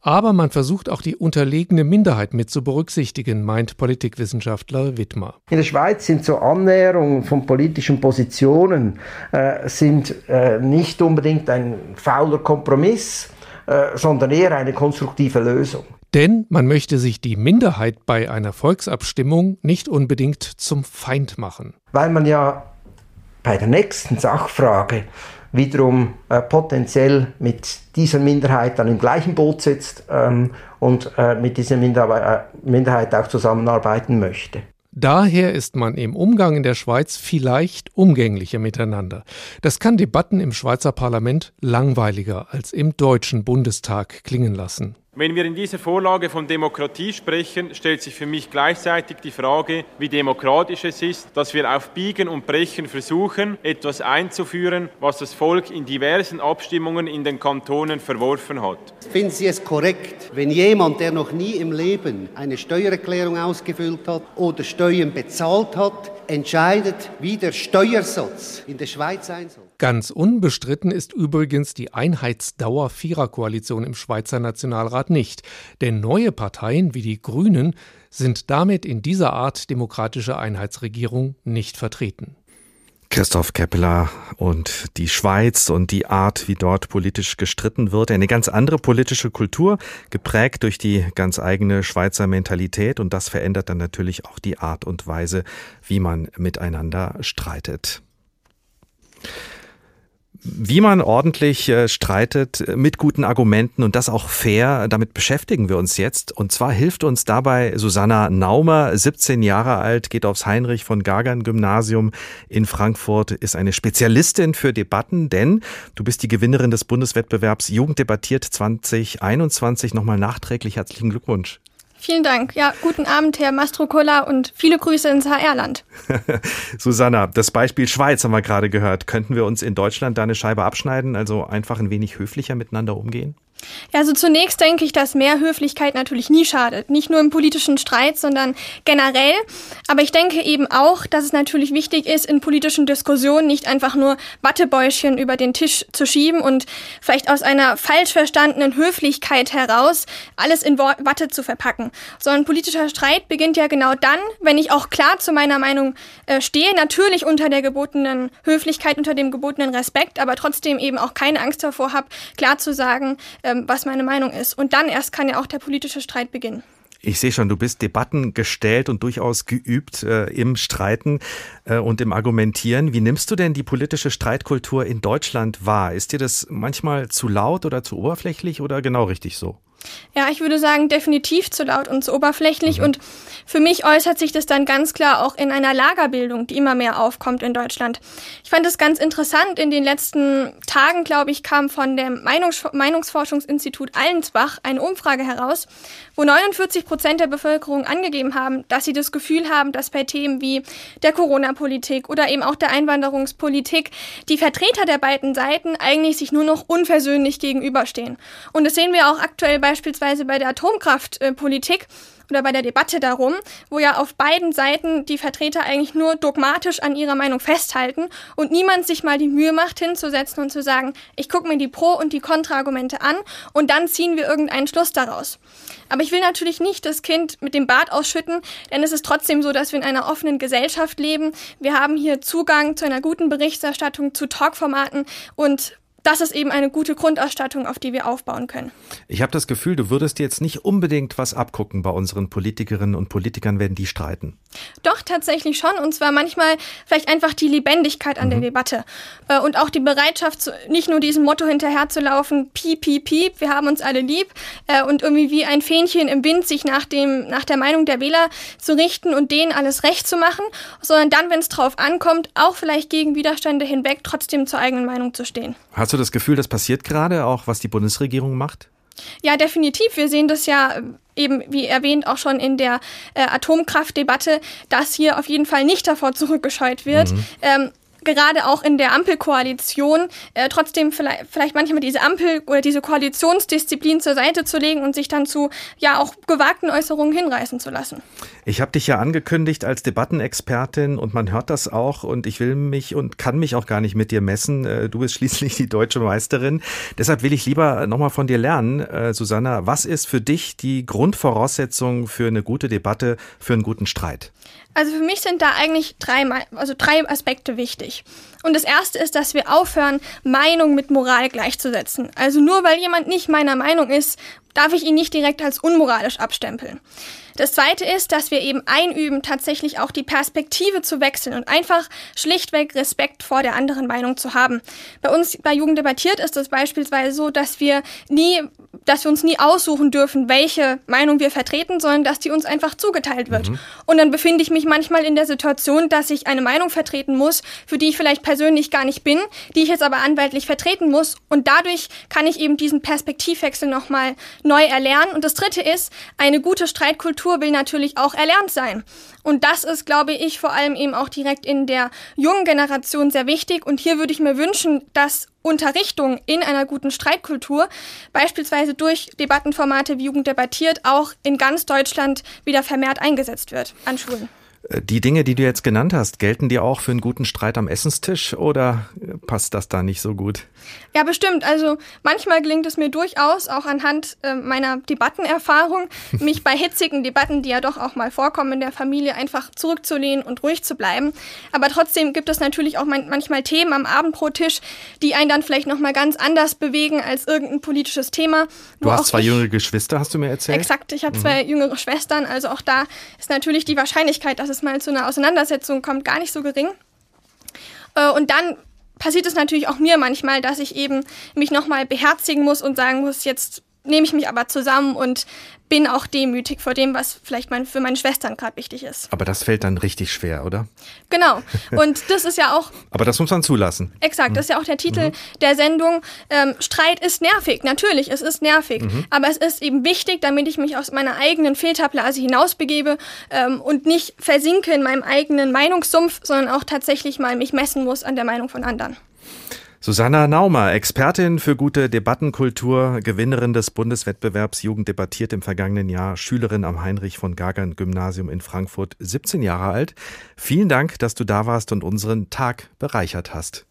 Aber man versucht auch die unterlegene Minderheit mit zu berücksichtigen, meint Politikwissenschaftler Wittmer. In der Schweiz sind so Annäherungen von politischen Positionen äh, sind äh, nicht unbedingt ein fauler Kompromiss, äh, sondern eher eine konstruktive Lösung. Denn man möchte sich die Minderheit bei einer Volksabstimmung nicht unbedingt zum Feind machen. Weil man ja bei der nächsten Sachfrage wiederum äh, potenziell mit dieser Minderheit dann im gleichen Boot sitzt ähm, und äh, mit dieser Minder äh, Minderheit auch zusammenarbeiten möchte. Daher ist man im Umgang in der Schweiz vielleicht umgänglicher miteinander. Das kann Debatten im Schweizer Parlament langweiliger als im deutschen Bundestag klingen lassen. Wenn wir in dieser Vorlage von Demokratie sprechen, stellt sich für mich gleichzeitig die Frage, wie demokratisch es ist, dass wir auf Biegen und Brechen versuchen, etwas einzuführen, was das Volk in diversen Abstimmungen in den Kantonen verworfen hat. Finden Sie es korrekt, wenn jemand, der noch nie im Leben eine Steuererklärung ausgefüllt hat oder Steuern bezahlt hat, entscheidet, wie der Steuersatz in der Schweiz sein soll? Ganz unbestritten ist übrigens die Einheitsdauer Viererkoalition im Schweizer Nationalrat nicht, denn neue Parteien wie die Grünen sind damit in dieser Art demokratischer Einheitsregierung nicht vertreten. Christoph Keppeler und die Schweiz und die Art, wie dort politisch gestritten wird. Eine ganz andere politische Kultur, geprägt durch die ganz eigene Schweizer Mentalität. Und das verändert dann natürlich auch die Art und Weise, wie man miteinander streitet wie man ordentlich äh, streitet äh, mit guten Argumenten und das auch fair, damit beschäftigen wir uns jetzt. Und zwar hilft uns dabei Susanna Naumer, 17 Jahre alt, geht aufs Heinrich von Gagern Gymnasium in Frankfurt, ist eine Spezialistin für Debatten, denn du bist die Gewinnerin des Bundeswettbewerbs Jugend debattiert 2021. Nochmal nachträglich herzlichen Glückwunsch. Vielen Dank. Ja, guten Abend, Herr Mastrocola und viele Grüße ins HR-Land. Susanna, das Beispiel Schweiz haben wir gerade gehört. Könnten wir uns in Deutschland da eine Scheibe abschneiden, also einfach ein wenig höflicher miteinander umgehen? Ja, also zunächst denke ich, dass mehr Höflichkeit natürlich nie schadet. Nicht nur im politischen Streit, sondern generell. Aber ich denke eben auch, dass es natürlich wichtig ist, in politischen Diskussionen nicht einfach nur Wattebäuschen über den Tisch zu schieben und vielleicht aus einer falsch verstandenen Höflichkeit heraus alles in Watte zu verpacken. Sondern politischer Streit beginnt ja genau dann, wenn ich auch klar zu meiner Meinung äh, stehe, natürlich unter der gebotenen Höflichkeit, unter dem gebotenen Respekt, aber trotzdem eben auch keine Angst davor habe, klar zu sagen, was meine Meinung ist. Und dann erst kann ja auch der politische Streit beginnen. Ich sehe schon, du bist Debatten gestellt und durchaus geübt äh, im Streiten äh, und im Argumentieren. Wie nimmst du denn die politische Streitkultur in Deutschland wahr? Ist dir das manchmal zu laut oder zu oberflächlich oder genau richtig so? Ja, ich würde sagen, definitiv zu laut und zu oberflächlich. Mhm. Und für mich äußert sich das dann ganz klar auch in einer Lagerbildung, die immer mehr aufkommt in Deutschland. Ich fand es ganz interessant. In den letzten Tagen, glaube ich, kam von dem Meinungs Meinungsforschungsinstitut Allensbach eine Umfrage heraus, wo 49 Prozent der Bevölkerung angegeben haben, dass sie das Gefühl haben, dass bei Themen wie der Corona-Politik oder eben auch der Einwanderungspolitik die Vertreter der beiden Seiten eigentlich sich nur noch unversöhnlich gegenüberstehen. Und das sehen wir auch aktuell bei beispielsweise bei der Atomkraftpolitik oder bei der Debatte darum, wo ja auf beiden Seiten die Vertreter eigentlich nur dogmatisch an ihrer Meinung festhalten und niemand sich mal die Mühe macht, hinzusetzen und zu sagen, ich gucke mir die Pro- und die Kontraargumente an und dann ziehen wir irgendeinen Schluss daraus. Aber ich will natürlich nicht das Kind mit dem Bad ausschütten, denn es ist trotzdem so, dass wir in einer offenen Gesellschaft leben. Wir haben hier Zugang zu einer guten Berichterstattung, zu Talkformaten und das ist eben eine gute Grundausstattung, auf die wir aufbauen können. Ich habe das Gefühl, du würdest jetzt nicht unbedingt was abgucken bei unseren Politikerinnen und Politikern, wenn die streiten. Doch, tatsächlich schon. Und zwar manchmal vielleicht einfach die Lebendigkeit an mhm. der Debatte. Äh, und auch die Bereitschaft, nicht nur diesem Motto hinterherzulaufen, piep, piep, piep, wir haben uns alle lieb. Äh, und irgendwie wie ein Fähnchen im Wind sich nach, dem, nach der Meinung der Wähler zu richten und denen alles recht zu machen. Sondern dann, wenn es drauf ankommt, auch vielleicht gegen Widerstände hinweg trotzdem zur eigenen Meinung zu stehen. Hast du das Gefühl, das passiert gerade, auch was die Bundesregierung macht? Ja, definitiv. Wir sehen das ja äh, eben, wie erwähnt, auch schon in der äh, Atomkraftdebatte, dass hier auf jeden Fall nicht davor zurückgescheut wird. Mhm. Ähm, gerade auch in der Ampelkoalition äh, trotzdem vielleicht, vielleicht manchmal diese Ampel oder diese Koalitionsdisziplin zur Seite zu legen und sich dann zu ja auch gewagten Äußerungen hinreißen zu lassen. Ich habe dich ja angekündigt als Debattenexpertin und man hört das auch und ich will mich und kann mich auch gar nicht mit dir messen. Äh, du bist schließlich die deutsche Meisterin. Deshalb will ich lieber nochmal von dir lernen, äh, Susanna. Was ist für dich die Grundvoraussetzung für eine gute Debatte, für einen guten Streit? Also für mich sind da eigentlich drei, also drei Aspekte wichtig. Und das erste ist, dass wir aufhören, Meinung mit Moral gleichzusetzen. Also nur weil jemand nicht meiner Meinung ist, darf ich ihn nicht direkt als unmoralisch abstempeln. Das zweite ist, dass wir eben einüben, tatsächlich auch die Perspektive zu wechseln und einfach schlichtweg Respekt vor der anderen Meinung zu haben. Bei uns bei Jugend debattiert ist es beispielsweise so, dass wir nie, dass wir uns nie aussuchen dürfen, welche Meinung wir vertreten, sondern dass die uns einfach zugeteilt wird. Mhm. Und dann befinde ich mich manchmal in der Situation, dass ich eine Meinung vertreten muss, für die ich vielleicht persönlich gar nicht bin, die ich jetzt aber anwaltlich vertreten muss. Und dadurch kann ich eben diesen Perspektivwechsel nochmal neu erlernen. Und das dritte ist, eine gute Streitkultur will natürlich auch erlernt sein. Und das ist, glaube ich, vor allem eben auch direkt in der jungen Generation sehr wichtig. Und hier würde ich mir wünschen, dass Unterrichtung in einer guten Streitkultur, beispielsweise durch Debattenformate wie Jugend debattiert, auch in ganz Deutschland wieder vermehrt eingesetzt wird an Schulen. Äh, die Dinge, die du jetzt genannt hast, gelten die auch für einen guten Streit am Essenstisch oder passt das da nicht so gut? Ja, bestimmt. Also manchmal gelingt es mir durchaus, auch anhand äh, meiner Debattenerfahrung, mich bei hitzigen Debatten, die ja doch auch mal vorkommen in der Familie, einfach zurückzulehnen und ruhig zu bleiben. Aber trotzdem gibt es natürlich auch man manchmal Themen am Abendbrottisch, die einen dann vielleicht nochmal ganz anders bewegen als irgendein politisches Thema. Du hast zwei jüngere Geschwister, hast du mir erzählt? Exakt, ich habe mhm. zwei jüngere Schwestern. Also auch da ist natürlich die Wahrscheinlichkeit, dass es mal zu einer Auseinandersetzung kommt, gar nicht so gering. Äh, und dann passiert es natürlich auch mir manchmal, dass ich eben mich nochmal beherzigen muss und sagen muss, jetzt nehme ich mich aber zusammen und bin auch demütig vor dem, was vielleicht mein, für meine Schwestern gerade wichtig ist. Aber das fällt dann richtig schwer, oder? Genau. Und das ist ja auch. Aber das muss man zulassen. Exakt, das ist ja auch der Titel mhm. der Sendung. Ähm, Streit ist nervig. Natürlich, es ist nervig. Mhm. Aber es ist eben wichtig, damit ich mich aus meiner eigenen Filterblase hinausbegebe ähm, und nicht versinke in meinem eigenen Meinungssumpf, sondern auch tatsächlich mal mich messen muss an der Meinung von anderen. Susanna Naumer, Expertin für gute Debattenkultur, Gewinnerin des Bundeswettbewerbs Jugend debattiert im vergangenen Jahr, Schülerin am Heinrich von Gagern Gymnasium in Frankfurt, 17 Jahre alt. Vielen Dank, dass du da warst und unseren Tag bereichert hast.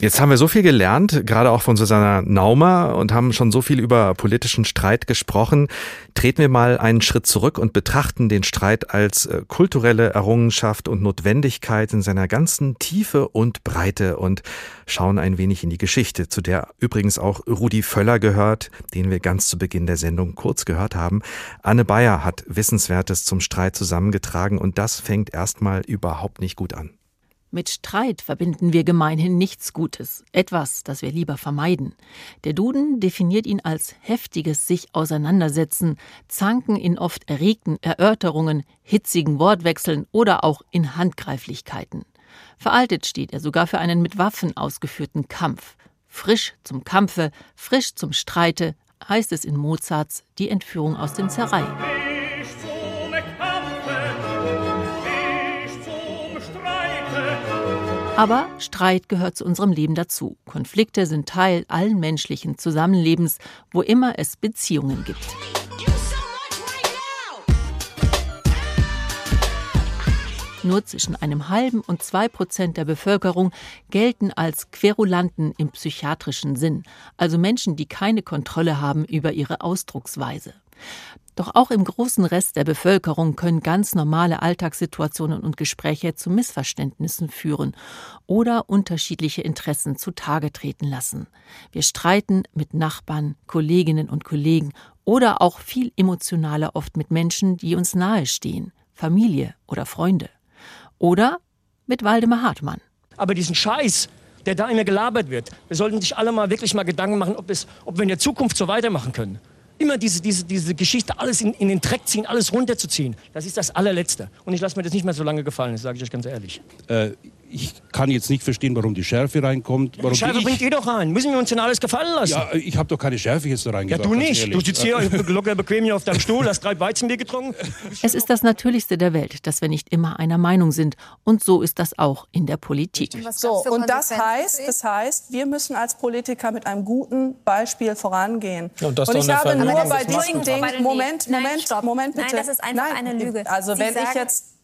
Jetzt haben wir so viel gelernt, gerade auch von Susanna Naumer und haben schon so viel über politischen Streit gesprochen. Treten wir mal einen Schritt zurück und betrachten den Streit als äh, kulturelle Errungenschaft und Notwendigkeit in seiner ganzen Tiefe und Breite und schauen ein wenig in die Geschichte, zu der übrigens auch Rudi Völler gehört, den wir ganz zu Beginn der Sendung kurz gehört haben. Anne Bayer hat Wissenswertes zum Streit zusammengetragen und das fängt erstmal überhaupt nicht gut an. Mit Streit verbinden wir gemeinhin nichts Gutes, etwas, das wir lieber vermeiden. Der Duden definiert ihn als heftiges sich auseinandersetzen, Zanken in oft erregten Erörterungen, hitzigen Wortwechseln oder auch in Handgreiflichkeiten. Veraltet steht er sogar für einen mit Waffen ausgeführten Kampf. Frisch zum Kampfe, frisch zum Streite, heißt es in Mozarts Die Entführung aus dem Zerrei. Aber Streit gehört zu unserem Leben dazu. Konflikte sind Teil allen menschlichen Zusammenlebens, wo immer es Beziehungen gibt. Nur zwischen einem halben und zwei Prozent der Bevölkerung gelten als Querulanten im psychiatrischen Sinn, also Menschen, die keine Kontrolle haben über ihre Ausdrucksweise. Doch auch im großen Rest der Bevölkerung können ganz normale Alltagssituationen und Gespräche zu Missverständnissen führen oder unterschiedliche Interessen zutage treten lassen. Wir streiten mit Nachbarn, Kolleginnen und Kollegen oder auch viel emotionaler oft mit Menschen, die uns nahestehen, Familie oder Freunde. Oder mit Waldemar Hartmann. Aber diesen Scheiß, der da immer gelabert wird, wir sollten sich alle mal wirklich mal Gedanken machen, ob, es, ob wir in der Zukunft so weitermachen können immer diese, diese, diese Geschichte, alles in, in den Dreck ziehen, alles runterzuziehen, das ist das allerletzte. Und ich lasse mir das nicht mehr so lange gefallen, das sage ich euch ganz ehrlich. Äh, ich kann jetzt nicht verstehen, warum die Schärfe reinkommt. Warum die Schärfe ich... bringt ihr doch rein. Müssen wir uns denn alles gefallen lassen? Ja, ich habe doch keine Schärfe jetzt da reingebracht. Ja, du nicht. Du sitzt hier locker bequem hier auf deinem Stuhl, hast drei Weizenbier getrunken. Es ist das Natürlichste der Welt, dass wir nicht immer einer Meinung sind. Und so ist das auch in der Politik. So, und das heißt, das heißt, wir müssen als Politiker mit einem guten Beispiel vorangehen. Ja, und, das und ich habe nur bei diesem Ding, Moment, Moment, stopp. Moment bitte. Nein, das ist einfach Nein, eine Lüge. Also Sie wenn ich jetzt,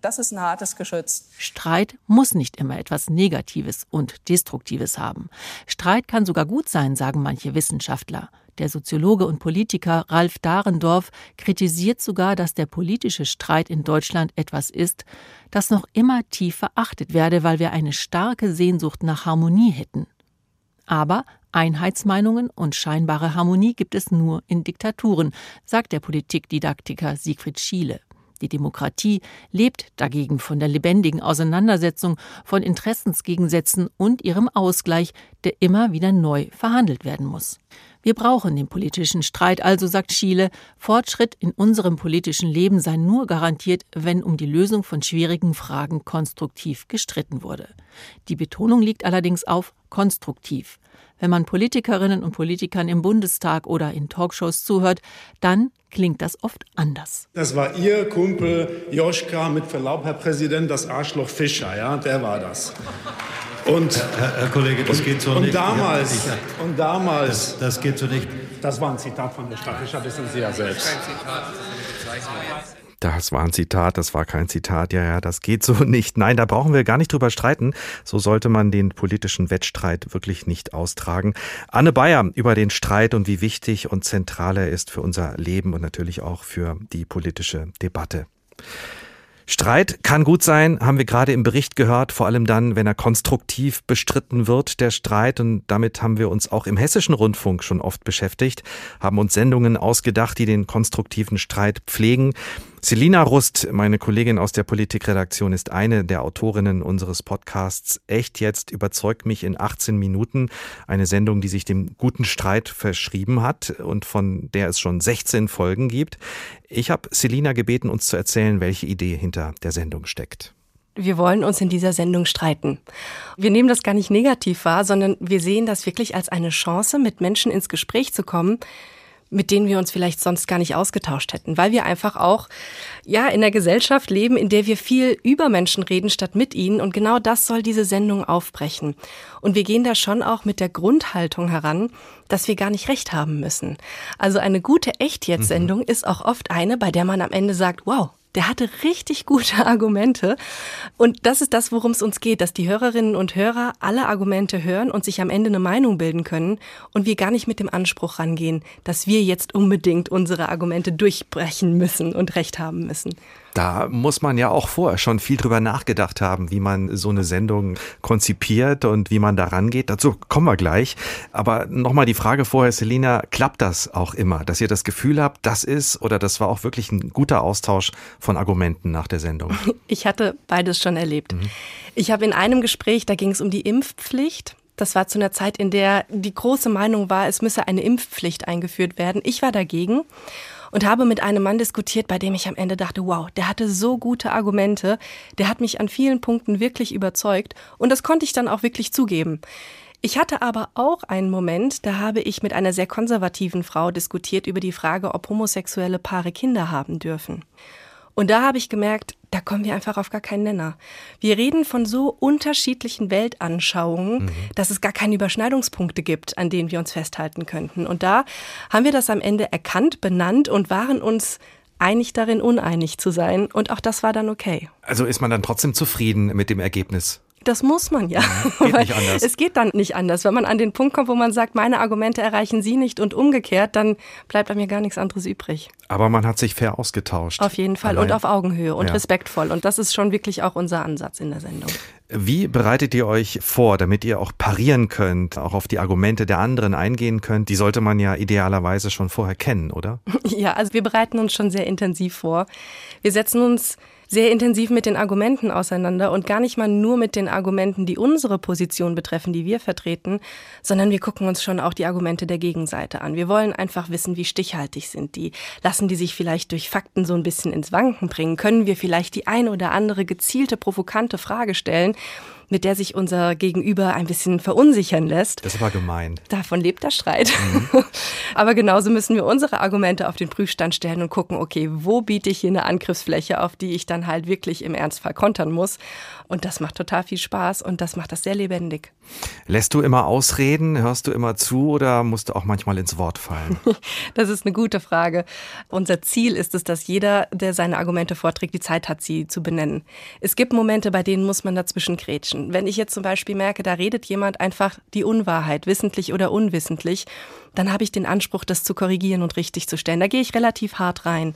das ist ein hartes Geschütz. Streit muss nicht immer etwas Negatives und Destruktives haben. Streit kann sogar gut sein, sagen manche Wissenschaftler. Der Soziologe und Politiker Ralf Dahrendorf kritisiert sogar, dass der politische Streit in Deutschland etwas ist, das noch immer tief verachtet werde, weil wir eine starke Sehnsucht nach Harmonie hätten. Aber Einheitsmeinungen und scheinbare Harmonie gibt es nur in Diktaturen, sagt der Politikdidaktiker Siegfried Schiele. Die Demokratie lebt dagegen von der lebendigen Auseinandersetzung, von Interessensgegensätzen und ihrem Ausgleich, der immer wieder neu verhandelt werden muss. Wir brauchen den politischen Streit, also sagt Schiele, Fortschritt in unserem politischen Leben sei nur garantiert, wenn um die Lösung von schwierigen Fragen konstruktiv gestritten wurde. Die Betonung liegt allerdings auf konstruktiv. Wenn man Politikerinnen und Politikern im Bundestag oder in Talkshows zuhört, dann klingt das oft anders. Das war Ihr Kumpel Joschka, mit Verlaub, Herr Präsident, das Arschloch Fischer, ja, der war das. Und, Herr, Herr Kollege, das und, geht so und nicht. Damals, Ja, und damals. Das, das geht so nicht. Das war ein Zitat von der Stadt Fischer, wissen Sie ja selbst. Das war ein Zitat, das war kein Zitat. Ja, ja, das geht so nicht. Nein, da brauchen wir gar nicht drüber streiten. So sollte man den politischen Wettstreit wirklich nicht austragen. Anne Bayer über den Streit und wie wichtig und zentral er ist für unser Leben und natürlich auch für die politische Debatte. Streit kann gut sein, haben wir gerade im Bericht gehört, vor allem dann, wenn er konstruktiv bestritten wird, der Streit. Und damit haben wir uns auch im hessischen Rundfunk schon oft beschäftigt, haben uns Sendungen ausgedacht, die den konstruktiven Streit pflegen. Selina Rust, meine Kollegin aus der Politikredaktion, ist eine der Autorinnen unseres Podcasts. Echt jetzt überzeugt mich in 18 Minuten. Eine Sendung, die sich dem guten Streit verschrieben hat und von der es schon 16 Folgen gibt. Ich habe Selina gebeten, uns zu erzählen, welche Idee hinter der Sendung steckt. Wir wollen uns in dieser Sendung streiten. Wir nehmen das gar nicht negativ wahr, sondern wir sehen das wirklich als eine Chance, mit Menschen ins Gespräch zu kommen, mit denen wir uns vielleicht sonst gar nicht ausgetauscht hätten, weil wir einfach auch ja in einer Gesellschaft leben, in der wir viel über Menschen reden statt mit ihnen und genau das soll diese Sendung aufbrechen. Und wir gehen da schon auch mit der Grundhaltung heran, dass wir gar nicht recht haben müssen. Also eine gute Echt-Jetzt-Sendung ist auch oft eine, bei der man am Ende sagt, wow, der hatte richtig gute Argumente. Und das ist das, worum es uns geht, dass die Hörerinnen und Hörer alle Argumente hören und sich am Ende eine Meinung bilden können und wir gar nicht mit dem Anspruch rangehen, dass wir jetzt unbedingt unsere Argumente durchbrechen müssen und recht haben müssen. Da muss man ja auch vorher schon viel drüber nachgedacht haben, wie man so eine Sendung konzipiert und wie man da rangeht. Dazu kommen wir gleich. Aber nochmal die Frage vorher, Selina, klappt das auch immer, dass ihr das Gefühl habt, das ist oder das war auch wirklich ein guter Austausch von Argumenten nach der Sendung? Ich hatte beides schon erlebt. Ich habe in einem Gespräch, da ging es um die Impfpflicht. Das war zu einer Zeit, in der die große Meinung war, es müsse eine Impfpflicht eingeführt werden. Ich war dagegen und habe mit einem Mann diskutiert, bei dem ich am Ende dachte, wow, der hatte so gute Argumente, der hat mich an vielen Punkten wirklich überzeugt und das konnte ich dann auch wirklich zugeben. Ich hatte aber auch einen Moment, da habe ich mit einer sehr konservativen Frau diskutiert über die Frage, ob homosexuelle Paare Kinder haben dürfen. Und da habe ich gemerkt, da kommen wir einfach auf gar keinen Nenner. Wir reden von so unterschiedlichen Weltanschauungen, mhm. dass es gar keine Überschneidungspunkte gibt, an denen wir uns festhalten könnten. Und da haben wir das am Ende erkannt, benannt und waren uns einig darin, uneinig zu sein. Und auch das war dann okay. Also ist man dann trotzdem zufrieden mit dem Ergebnis? Das muss man ja. Geht nicht anders. Es geht dann nicht anders. Wenn man an den Punkt kommt, wo man sagt, meine Argumente erreichen Sie nicht und umgekehrt, dann bleibt mir gar nichts anderes übrig. Aber man hat sich fair ausgetauscht. Auf jeden Fall Allein. und auf Augenhöhe und ja. respektvoll. Und das ist schon wirklich auch unser Ansatz in der Sendung. Wie bereitet ihr euch vor, damit ihr auch parieren könnt, auch auf die Argumente der anderen eingehen könnt? Die sollte man ja idealerweise schon vorher kennen, oder? Ja, also wir bereiten uns schon sehr intensiv vor. Wir setzen uns sehr intensiv mit den Argumenten auseinander und gar nicht mal nur mit den Argumenten, die unsere Position betreffen, die wir vertreten, sondern wir gucken uns schon auch die Argumente der Gegenseite an. Wir wollen einfach wissen, wie stichhaltig sind die. Lassen die sich vielleicht durch Fakten so ein bisschen ins Wanken bringen? Können wir vielleicht die eine oder andere gezielte, provokante Frage stellen? Mit der sich unser Gegenüber ein bisschen verunsichern lässt. Das war gemein. Davon lebt der Streit. Mhm. Aber genauso müssen wir unsere Argumente auf den Prüfstand stellen und gucken, okay, wo biete ich hier eine Angriffsfläche, auf die ich dann halt wirklich im Ernstfall kontern muss. Und das macht total viel Spaß und das macht das sehr lebendig. Lässt du immer ausreden? Hörst du immer zu oder musst du auch manchmal ins Wort fallen? Das ist eine gute Frage. Unser Ziel ist es, dass jeder, der seine Argumente vorträgt, die Zeit hat, sie zu benennen. Es gibt Momente, bei denen muss man dazwischen grätschen. Wenn ich jetzt zum Beispiel merke, da redet jemand einfach die Unwahrheit, wissentlich oder unwissentlich, dann habe ich den Anspruch, das zu korrigieren und richtig zu stellen. Da gehe ich relativ hart rein.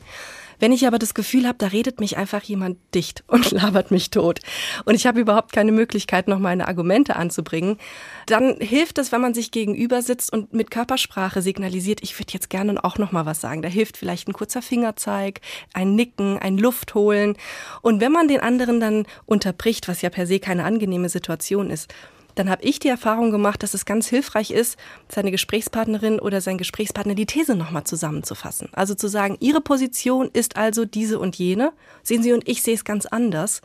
Wenn ich aber das Gefühl habe, da redet mich einfach jemand dicht und labert mich tot und ich habe überhaupt keine Möglichkeit, noch meine Argumente anzubringen, dann hilft es, wenn man sich gegenüber sitzt und mit Körpersprache signalisiert, ich würde jetzt gerne auch noch mal was sagen. Da hilft vielleicht ein kurzer Fingerzeig, ein Nicken, ein Luftholen und wenn man den anderen dann unterbricht, was ja per se keine angenehme Situation ist, dann habe ich die Erfahrung gemacht, dass es ganz hilfreich ist, seine Gesprächspartnerin oder sein Gesprächspartner die These nochmal zusammenzufassen. Also zu sagen, Ihre Position ist also diese und jene. Sehen Sie und ich sehe es ganz anders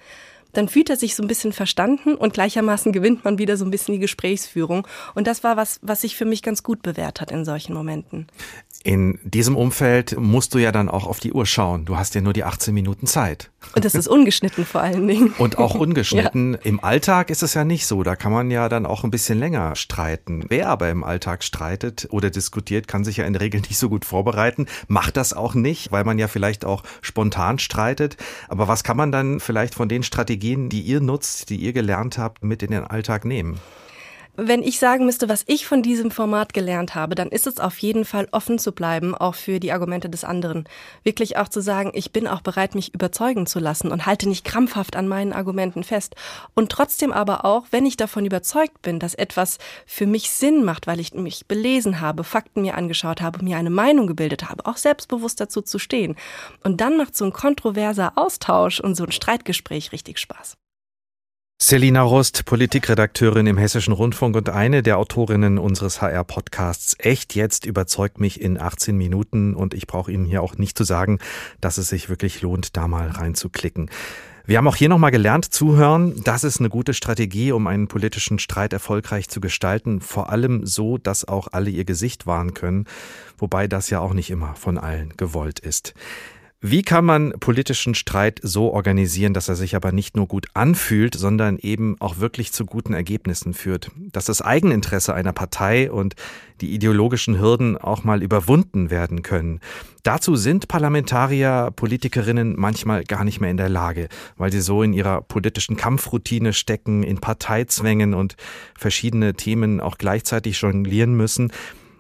dann fühlt er sich so ein bisschen verstanden und gleichermaßen gewinnt man wieder so ein bisschen die Gesprächsführung. Und das war was, was sich für mich ganz gut bewährt hat in solchen Momenten. In diesem Umfeld musst du ja dann auch auf die Uhr schauen. Du hast ja nur die 18 Minuten Zeit. Und das ist ungeschnitten vor allen Dingen. Und auch ungeschnitten. Ja. Im Alltag ist es ja nicht so. Da kann man ja dann auch ein bisschen länger streiten. Wer aber im Alltag streitet oder diskutiert, kann sich ja in der Regel nicht so gut vorbereiten. Macht das auch nicht, weil man ja vielleicht auch spontan streitet. Aber was kann man dann vielleicht von den Strategien Strategien, die ihr nutzt, die ihr gelernt habt, mit in den Alltag nehmen? Wenn ich sagen müsste, was ich von diesem Format gelernt habe, dann ist es auf jeden Fall offen zu bleiben, auch für die Argumente des anderen. Wirklich auch zu sagen, ich bin auch bereit, mich überzeugen zu lassen und halte nicht krampfhaft an meinen Argumenten fest. Und trotzdem aber auch, wenn ich davon überzeugt bin, dass etwas für mich Sinn macht, weil ich mich belesen habe, Fakten mir angeschaut habe, mir eine Meinung gebildet habe, auch selbstbewusst dazu zu stehen. Und dann macht so ein kontroverser Austausch und so ein Streitgespräch richtig Spaß. Selina Rost, Politikredakteurin im Hessischen Rundfunk und eine der Autorinnen unseres HR-Podcasts. Echt jetzt überzeugt mich in 18 Minuten und ich brauche Ihnen hier auch nicht zu sagen, dass es sich wirklich lohnt, da mal reinzuklicken. Wir haben auch hier nochmal gelernt, zuhören, das ist eine gute Strategie, um einen politischen Streit erfolgreich zu gestalten. Vor allem so, dass auch alle ihr Gesicht wahren können, wobei das ja auch nicht immer von allen gewollt ist. Wie kann man politischen Streit so organisieren, dass er sich aber nicht nur gut anfühlt, sondern eben auch wirklich zu guten Ergebnissen führt? Dass das Eigeninteresse einer Partei und die ideologischen Hürden auch mal überwunden werden können. Dazu sind Parlamentarier, Politikerinnen manchmal gar nicht mehr in der Lage, weil sie so in ihrer politischen Kampfroutine stecken, in Parteizwängen und verschiedene Themen auch gleichzeitig jonglieren müssen.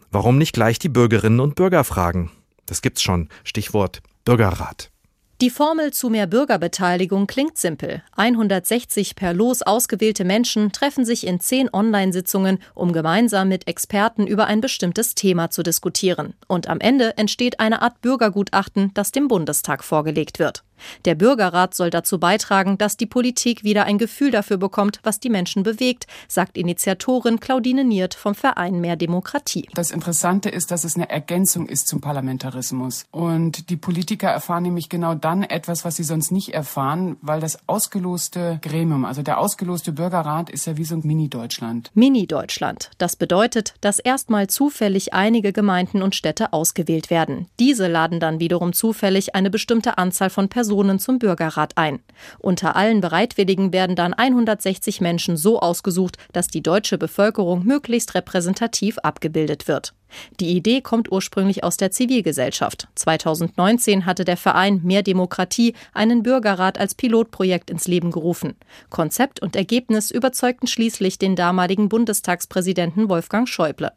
Warum nicht gleich die Bürgerinnen und Bürger fragen? Das gibt's schon. Stichwort Bürgerrat. Die Formel zu mehr Bürgerbeteiligung klingt simpel. 160 per Los ausgewählte Menschen treffen sich in zehn Online-Sitzungen, um gemeinsam mit Experten über ein bestimmtes Thema zu diskutieren. Und am Ende entsteht eine Art Bürgergutachten, das dem Bundestag vorgelegt wird. Der Bürgerrat soll dazu beitragen, dass die Politik wieder ein Gefühl dafür bekommt, was die Menschen bewegt, sagt Initiatorin Claudine Niert vom Verein Mehr Demokratie. Das Interessante ist, dass es eine Ergänzung ist zum Parlamentarismus. Und die Politiker erfahren nämlich genau dann etwas, was sie sonst nicht erfahren, weil das ausgeloste Gremium, also der ausgeloste Bürgerrat ist ja wie so ein Mini-Deutschland. Mini-Deutschland. Das bedeutet, dass erstmal zufällig einige Gemeinden und Städte ausgewählt werden. Diese laden dann wiederum zufällig eine bestimmte Anzahl von Personen Personen zum Bürgerrat ein. Unter allen Bereitwilligen werden dann 160 Menschen so ausgesucht, dass die deutsche Bevölkerung möglichst repräsentativ abgebildet wird. Die Idee kommt ursprünglich aus der Zivilgesellschaft. 2019 hatte der Verein Mehr Demokratie einen Bürgerrat als Pilotprojekt ins Leben gerufen. Konzept und Ergebnis überzeugten schließlich den damaligen Bundestagspräsidenten Wolfgang Schäuble.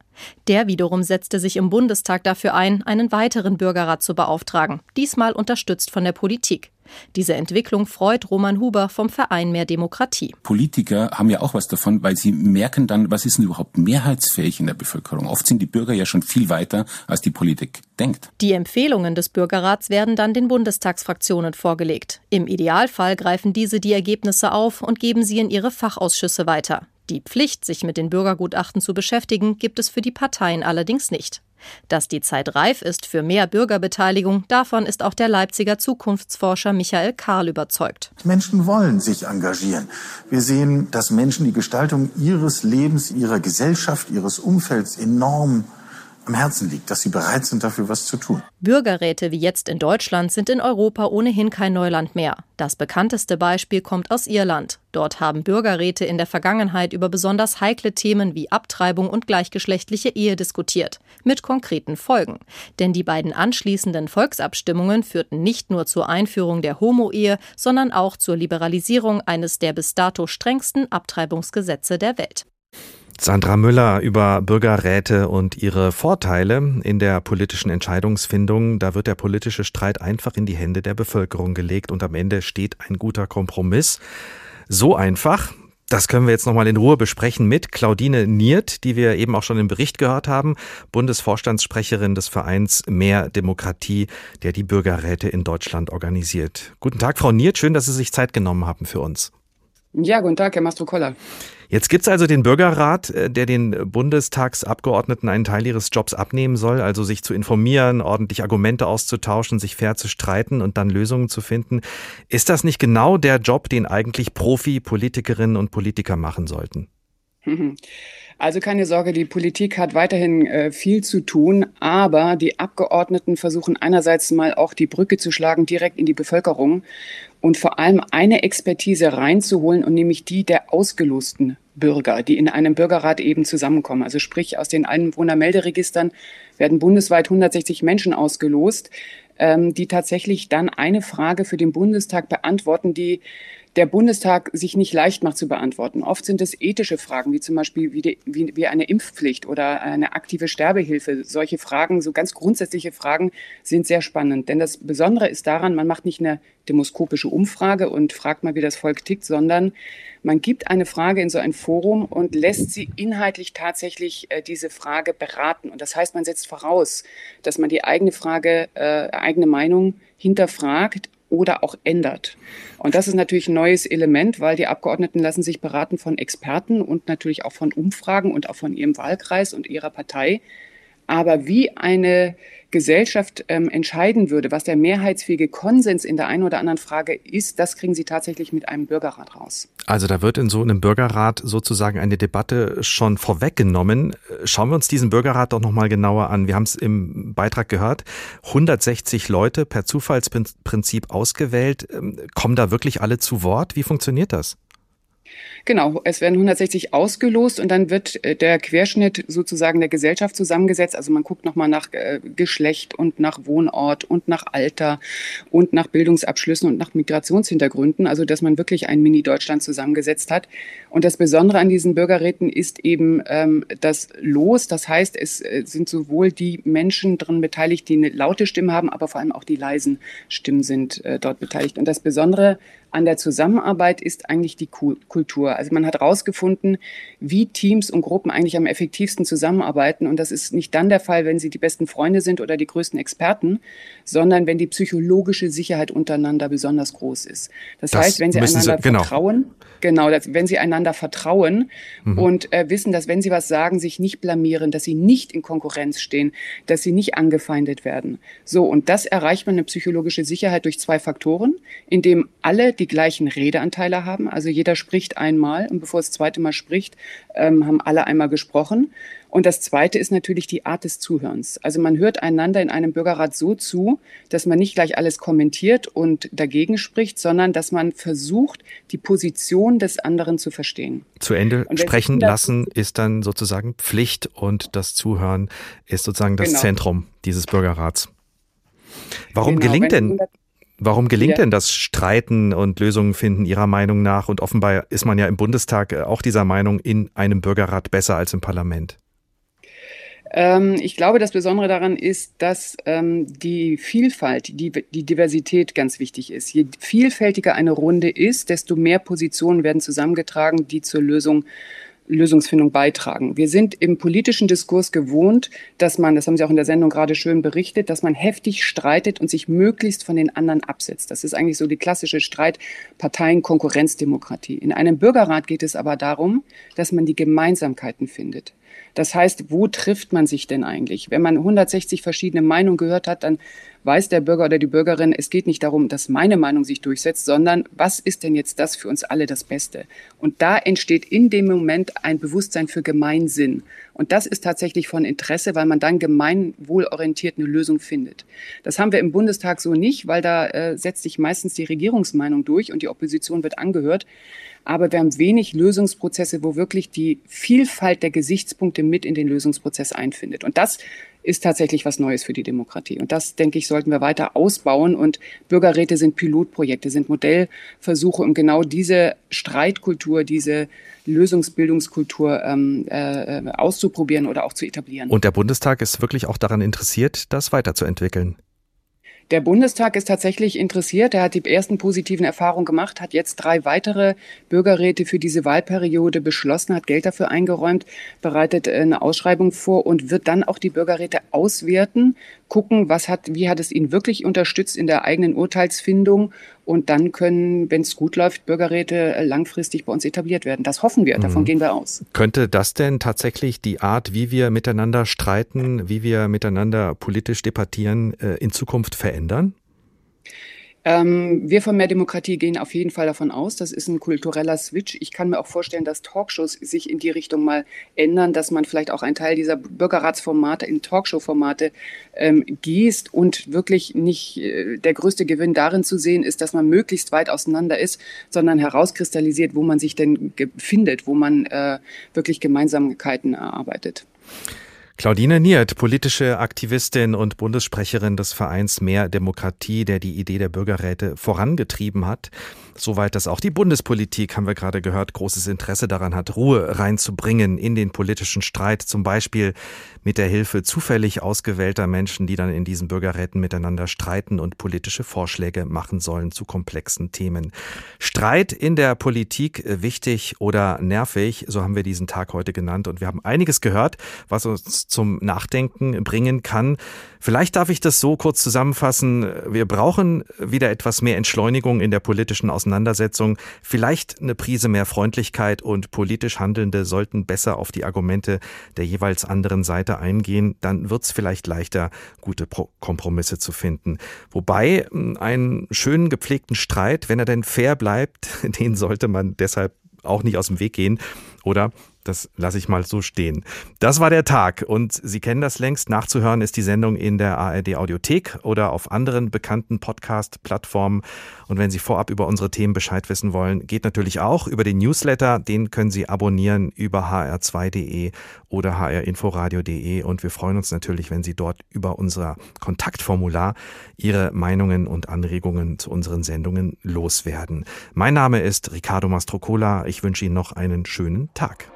Der wiederum setzte sich im Bundestag dafür ein, einen weiteren Bürgerrat zu beauftragen, diesmal unterstützt von der Politik. Diese Entwicklung freut Roman Huber vom Verein Mehr Demokratie. Politiker haben ja auch was davon, weil sie merken dann, was ist denn überhaupt mehrheitsfähig in der Bevölkerung. Oft sind die Bürger ja schon viel weiter, als die Politik denkt. Die Empfehlungen des Bürgerrats werden dann den Bundestagsfraktionen vorgelegt. Im Idealfall greifen diese die Ergebnisse auf und geben sie in ihre Fachausschüsse weiter. Die Pflicht, sich mit den Bürgergutachten zu beschäftigen, gibt es für die Parteien allerdings nicht. Dass die Zeit reif ist für mehr Bürgerbeteiligung, davon ist auch der Leipziger Zukunftsforscher Michael Karl überzeugt. Menschen wollen sich engagieren. Wir sehen, dass Menschen die Gestaltung ihres Lebens, ihrer Gesellschaft, ihres Umfelds enorm am Herzen liegt, dass sie bereit sind, dafür was zu tun. Bürgerräte wie jetzt in Deutschland sind in Europa ohnehin kein Neuland mehr. Das bekannteste Beispiel kommt aus Irland. Dort haben Bürgerräte in der Vergangenheit über besonders heikle Themen wie Abtreibung und gleichgeschlechtliche Ehe diskutiert, mit konkreten Folgen. Denn die beiden anschließenden Volksabstimmungen führten nicht nur zur Einführung der Homo-Ehe, sondern auch zur Liberalisierung eines der bis dato strengsten Abtreibungsgesetze der Welt. Sandra Müller über Bürgerräte und ihre Vorteile in der politischen Entscheidungsfindung. Da wird der politische Streit einfach in die Hände der Bevölkerung gelegt und am Ende steht ein guter Kompromiss. So einfach. Das können wir jetzt nochmal in Ruhe besprechen mit Claudine Niert, die wir eben auch schon im Bericht gehört haben, Bundesvorstandssprecherin des Vereins Mehr Demokratie, der die Bürgerräte in Deutschland organisiert. Guten Tag, Frau Niert, schön, dass Sie sich Zeit genommen haben für uns. Ja, guten Tag, Herr Mastrocolla. Jetzt gibt's also den Bürgerrat, äh, der den Bundestagsabgeordneten einen Teil ihres Jobs abnehmen soll, also sich zu informieren, ordentlich Argumente auszutauschen, sich fair zu streiten und dann Lösungen zu finden. Ist das nicht genau der Job, den eigentlich Profi-Politikerinnen und Politiker machen sollten? Also keine Sorge, die Politik hat weiterhin äh, viel zu tun, aber die Abgeordneten versuchen einerseits mal auch die Brücke zu schlagen direkt in die Bevölkerung und vor allem eine Expertise reinzuholen und nämlich die der ausgelosten Bürger, die in einem Bürgerrat eben zusammenkommen. Also sprich, aus den Einwohnermelderegistern werden bundesweit 160 Menschen ausgelost, ähm, die tatsächlich dann eine Frage für den Bundestag beantworten, die der Bundestag sich nicht leicht macht zu beantworten. Oft sind es ethische Fragen, wie zum Beispiel wie, die, wie, wie eine Impfpflicht oder eine aktive Sterbehilfe. Solche Fragen, so ganz grundsätzliche Fragen, sind sehr spannend. Denn das Besondere ist daran, man macht nicht eine demoskopische Umfrage und fragt mal, wie das Volk tickt, sondern man gibt eine Frage in so ein Forum und lässt sie inhaltlich tatsächlich äh, diese Frage beraten. Und das heißt, man setzt voraus, dass man die eigene Frage, äh, eigene Meinung hinterfragt oder auch ändert. Und das ist natürlich ein neues Element, weil die Abgeordneten lassen sich beraten von Experten und natürlich auch von Umfragen und auch von ihrem Wahlkreis und ihrer Partei. Aber wie eine Gesellschaft ähm, entscheiden würde, was der mehrheitsfähige Konsens in der einen oder anderen Frage ist, das kriegen Sie tatsächlich mit einem Bürgerrat raus. Also da wird in so einem Bürgerrat sozusagen eine Debatte schon vorweggenommen. Schauen wir uns diesen Bürgerrat doch nochmal genauer an. Wir haben es im Beitrag gehört. 160 Leute per Zufallsprinzip ausgewählt. Ähm, kommen da wirklich alle zu Wort? Wie funktioniert das? Genau, es werden 160 ausgelost und dann wird äh, der Querschnitt sozusagen der Gesellschaft zusammengesetzt. Also man guckt nochmal nach äh, Geschlecht und nach Wohnort und nach Alter und nach Bildungsabschlüssen und nach Migrationshintergründen. Also dass man wirklich ein Mini-Deutschland zusammengesetzt hat. Und das Besondere an diesen Bürgerräten ist eben ähm, das Los. Das heißt, es äh, sind sowohl die Menschen drin beteiligt, die eine laute Stimme haben, aber vor allem auch die leisen Stimmen sind äh, dort beteiligt. Und das Besondere an der Zusammenarbeit ist eigentlich die Kultur. Also man hat herausgefunden, wie Teams und Gruppen eigentlich am effektivsten zusammenarbeiten. Und das ist nicht dann der Fall, wenn sie die besten Freunde sind oder die größten Experten, sondern wenn die psychologische Sicherheit untereinander besonders groß ist. Das, das heißt, wenn sie einander sie, genau. vertrauen, genau, dass, wenn sie einander vertrauen mhm. und äh, wissen, dass wenn sie was sagen, sich nicht blamieren, dass sie nicht in Konkurrenz stehen, dass sie nicht angefeindet werden. So, und das erreicht man eine psychologische Sicherheit durch zwei Faktoren, indem alle die gleichen Redeanteile haben. Also jeder spricht spricht einmal und bevor es das zweite Mal spricht, ähm, haben alle einmal gesprochen. Und das Zweite ist natürlich die Art des Zuhörens. Also man hört einander in einem Bürgerrat so zu, dass man nicht gleich alles kommentiert und dagegen spricht, sondern dass man versucht, die Position des anderen zu verstehen. Zu Ende sprechen lassen ist dann sozusagen Pflicht und das Zuhören ist sozusagen das genau. Zentrum dieses Bürgerrats. Warum genau, gelingt denn Warum gelingt ja. denn das Streiten und Lösungen finden Ihrer Meinung nach? Und offenbar ist man ja im Bundestag auch dieser Meinung in einem Bürgerrat besser als im Parlament. Ähm, ich glaube, das Besondere daran ist, dass ähm, die Vielfalt, die, die Diversität ganz wichtig ist. Je vielfältiger eine Runde ist, desto mehr Positionen werden zusammengetragen, die zur Lösung Lösungsfindung beitragen. Wir sind im politischen Diskurs gewohnt, dass man, das haben Sie auch in der Sendung gerade schön berichtet, dass man heftig streitet und sich möglichst von den anderen absetzt. Das ist eigentlich so die klassische Streitparteien-Konkurrenzdemokratie. In einem Bürgerrat geht es aber darum, dass man die Gemeinsamkeiten findet. Das heißt, wo trifft man sich denn eigentlich? Wenn man 160 verschiedene Meinungen gehört hat, dann weiß der Bürger oder die Bürgerin, es geht nicht darum, dass meine Meinung sich durchsetzt, sondern was ist denn jetzt das für uns alle das Beste? Und da entsteht in dem Moment ein Bewusstsein für Gemeinsinn. Und das ist tatsächlich von Interesse, weil man dann gemeinwohlorientiert eine Lösung findet. Das haben wir im Bundestag so nicht, weil da äh, setzt sich meistens die Regierungsmeinung durch und die Opposition wird angehört aber wir haben wenig Lösungsprozesse, wo wirklich die Vielfalt der Gesichtspunkte mit in den Lösungsprozess einfindet. Und das ist tatsächlich was Neues für die Demokratie. Und das, denke ich, sollten wir weiter ausbauen. Und Bürgerräte sind Pilotprojekte, sind Modellversuche, um genau diese Streitkultur, diese Lösungsbildungskultur ähm, äh, auszuprobieren oder auch zu etablieren. Und der Bundestag ist wirklich auch daran interessiert, das weiterzuentwickeln. Der Bundestag ist tatsächlich interessiert. Er hat die ersten positiven Erfahrungen gemacht, hat jetzt drei weitere Bürgerräte für diese Wahlperiode beschlossen, hat Geld dafür eingeräumt, bereitet eine Ausschreibung vor und wird dann auch die Bürgerräte auswerten, gucken, was hat, wie hat es ihn wirklich unterstützt in der eigenen Urteilsfindung und dann können, wenn es gut läuft, Bürgerräte langfristig bei uns etabliert werden. Das hoffen wir, davon mhm. gehen wir aus. Könnte das denn tatsächlich die Art, wie wir miteinander streiten, wie wir miteinander politisch debattieren, äh, in Zukunft verändern? Ähm, wir von Mehr Demokratie gehen auf jeden Fall davon aus, das ist ein kultureller Switch. Ich kann mir auch vorstellen, dass Talkshows sich in die Richtung mal ändern, dass man vielleicht auch einen Teil dieser Bürgerratsformate in Talkshow-Formate ähm, gießt und wirklich nicht äh, der größte Gewinn darin zu sehen ist, dass man möglichst weit auseinander ist, sondern herauskristallisiert, wo man sich denn findet, wo man äh, wirklich Gemeinsamkeiten erarbeitet. Claudine Niert, politische Aktivistin und Bundessprecherin des Vereins Mehr Demokratie, der die Idee der Bürgerräte vorangetrieben hat. Soweit, dass auch die Bundespolitik, haben wir gerade gehört, großes Interesse daran hat, Ruhe reinzubringen in den politischen Streit, zum Beispiel mit der Hilfe zufällig ausgewählter Menschen, die dann in diesen Bürgerräten miteinander streiten und politische Vorschläge machen sollen zu komplexen Themen. Streit in der Politik, äh, wichtig oder nervig, so haben wir diesen Tag heute genannt. Und wir haben einiges gehört, was uns zum Nachdenken bringen kann. Vielleicht darf ich das so kurz zusammenfassen. Wir brauchen wieder etwas mehr Entschleunigung in der politischen Auseinandersetzung. Vielleicht eine Prise mehr Freundlichkeit und politisch Handelnde sollten besser auf die Argumente der jeweils anderen Seite eingehen. Dann wird es vielleicht leichter, gute Kompromisse zu finden. Wobei hm, einen schönen gepflegten Streit, wenn er denn fair bleibt, den sollte man deshalb auch nicht aus dem Weg gehen. Oder das lasse ich mal so stehen. Das war der Tag und Sie kennen das längst. Nachzuhören ist die Sendung in der ARD Audiothek oder auf anderen bekannten Podcast-Plattformen. Und wenn Sie vorab über unsere Themen Bescheid wissen wollen, geht natürlich auch über den Newsletter. Den können Sie abonnieren über hr2.de oder hrinforadio.de. Und wir freuen uns natürlich, wenn Sie dort über unser Kontaktformular Ihre Meinungen und Anregungen zu unseren Sendungen loswerden. Mein Name ist Ricardo Mastrocola. Ich wünsche Ihnen noch einen schönen Tag.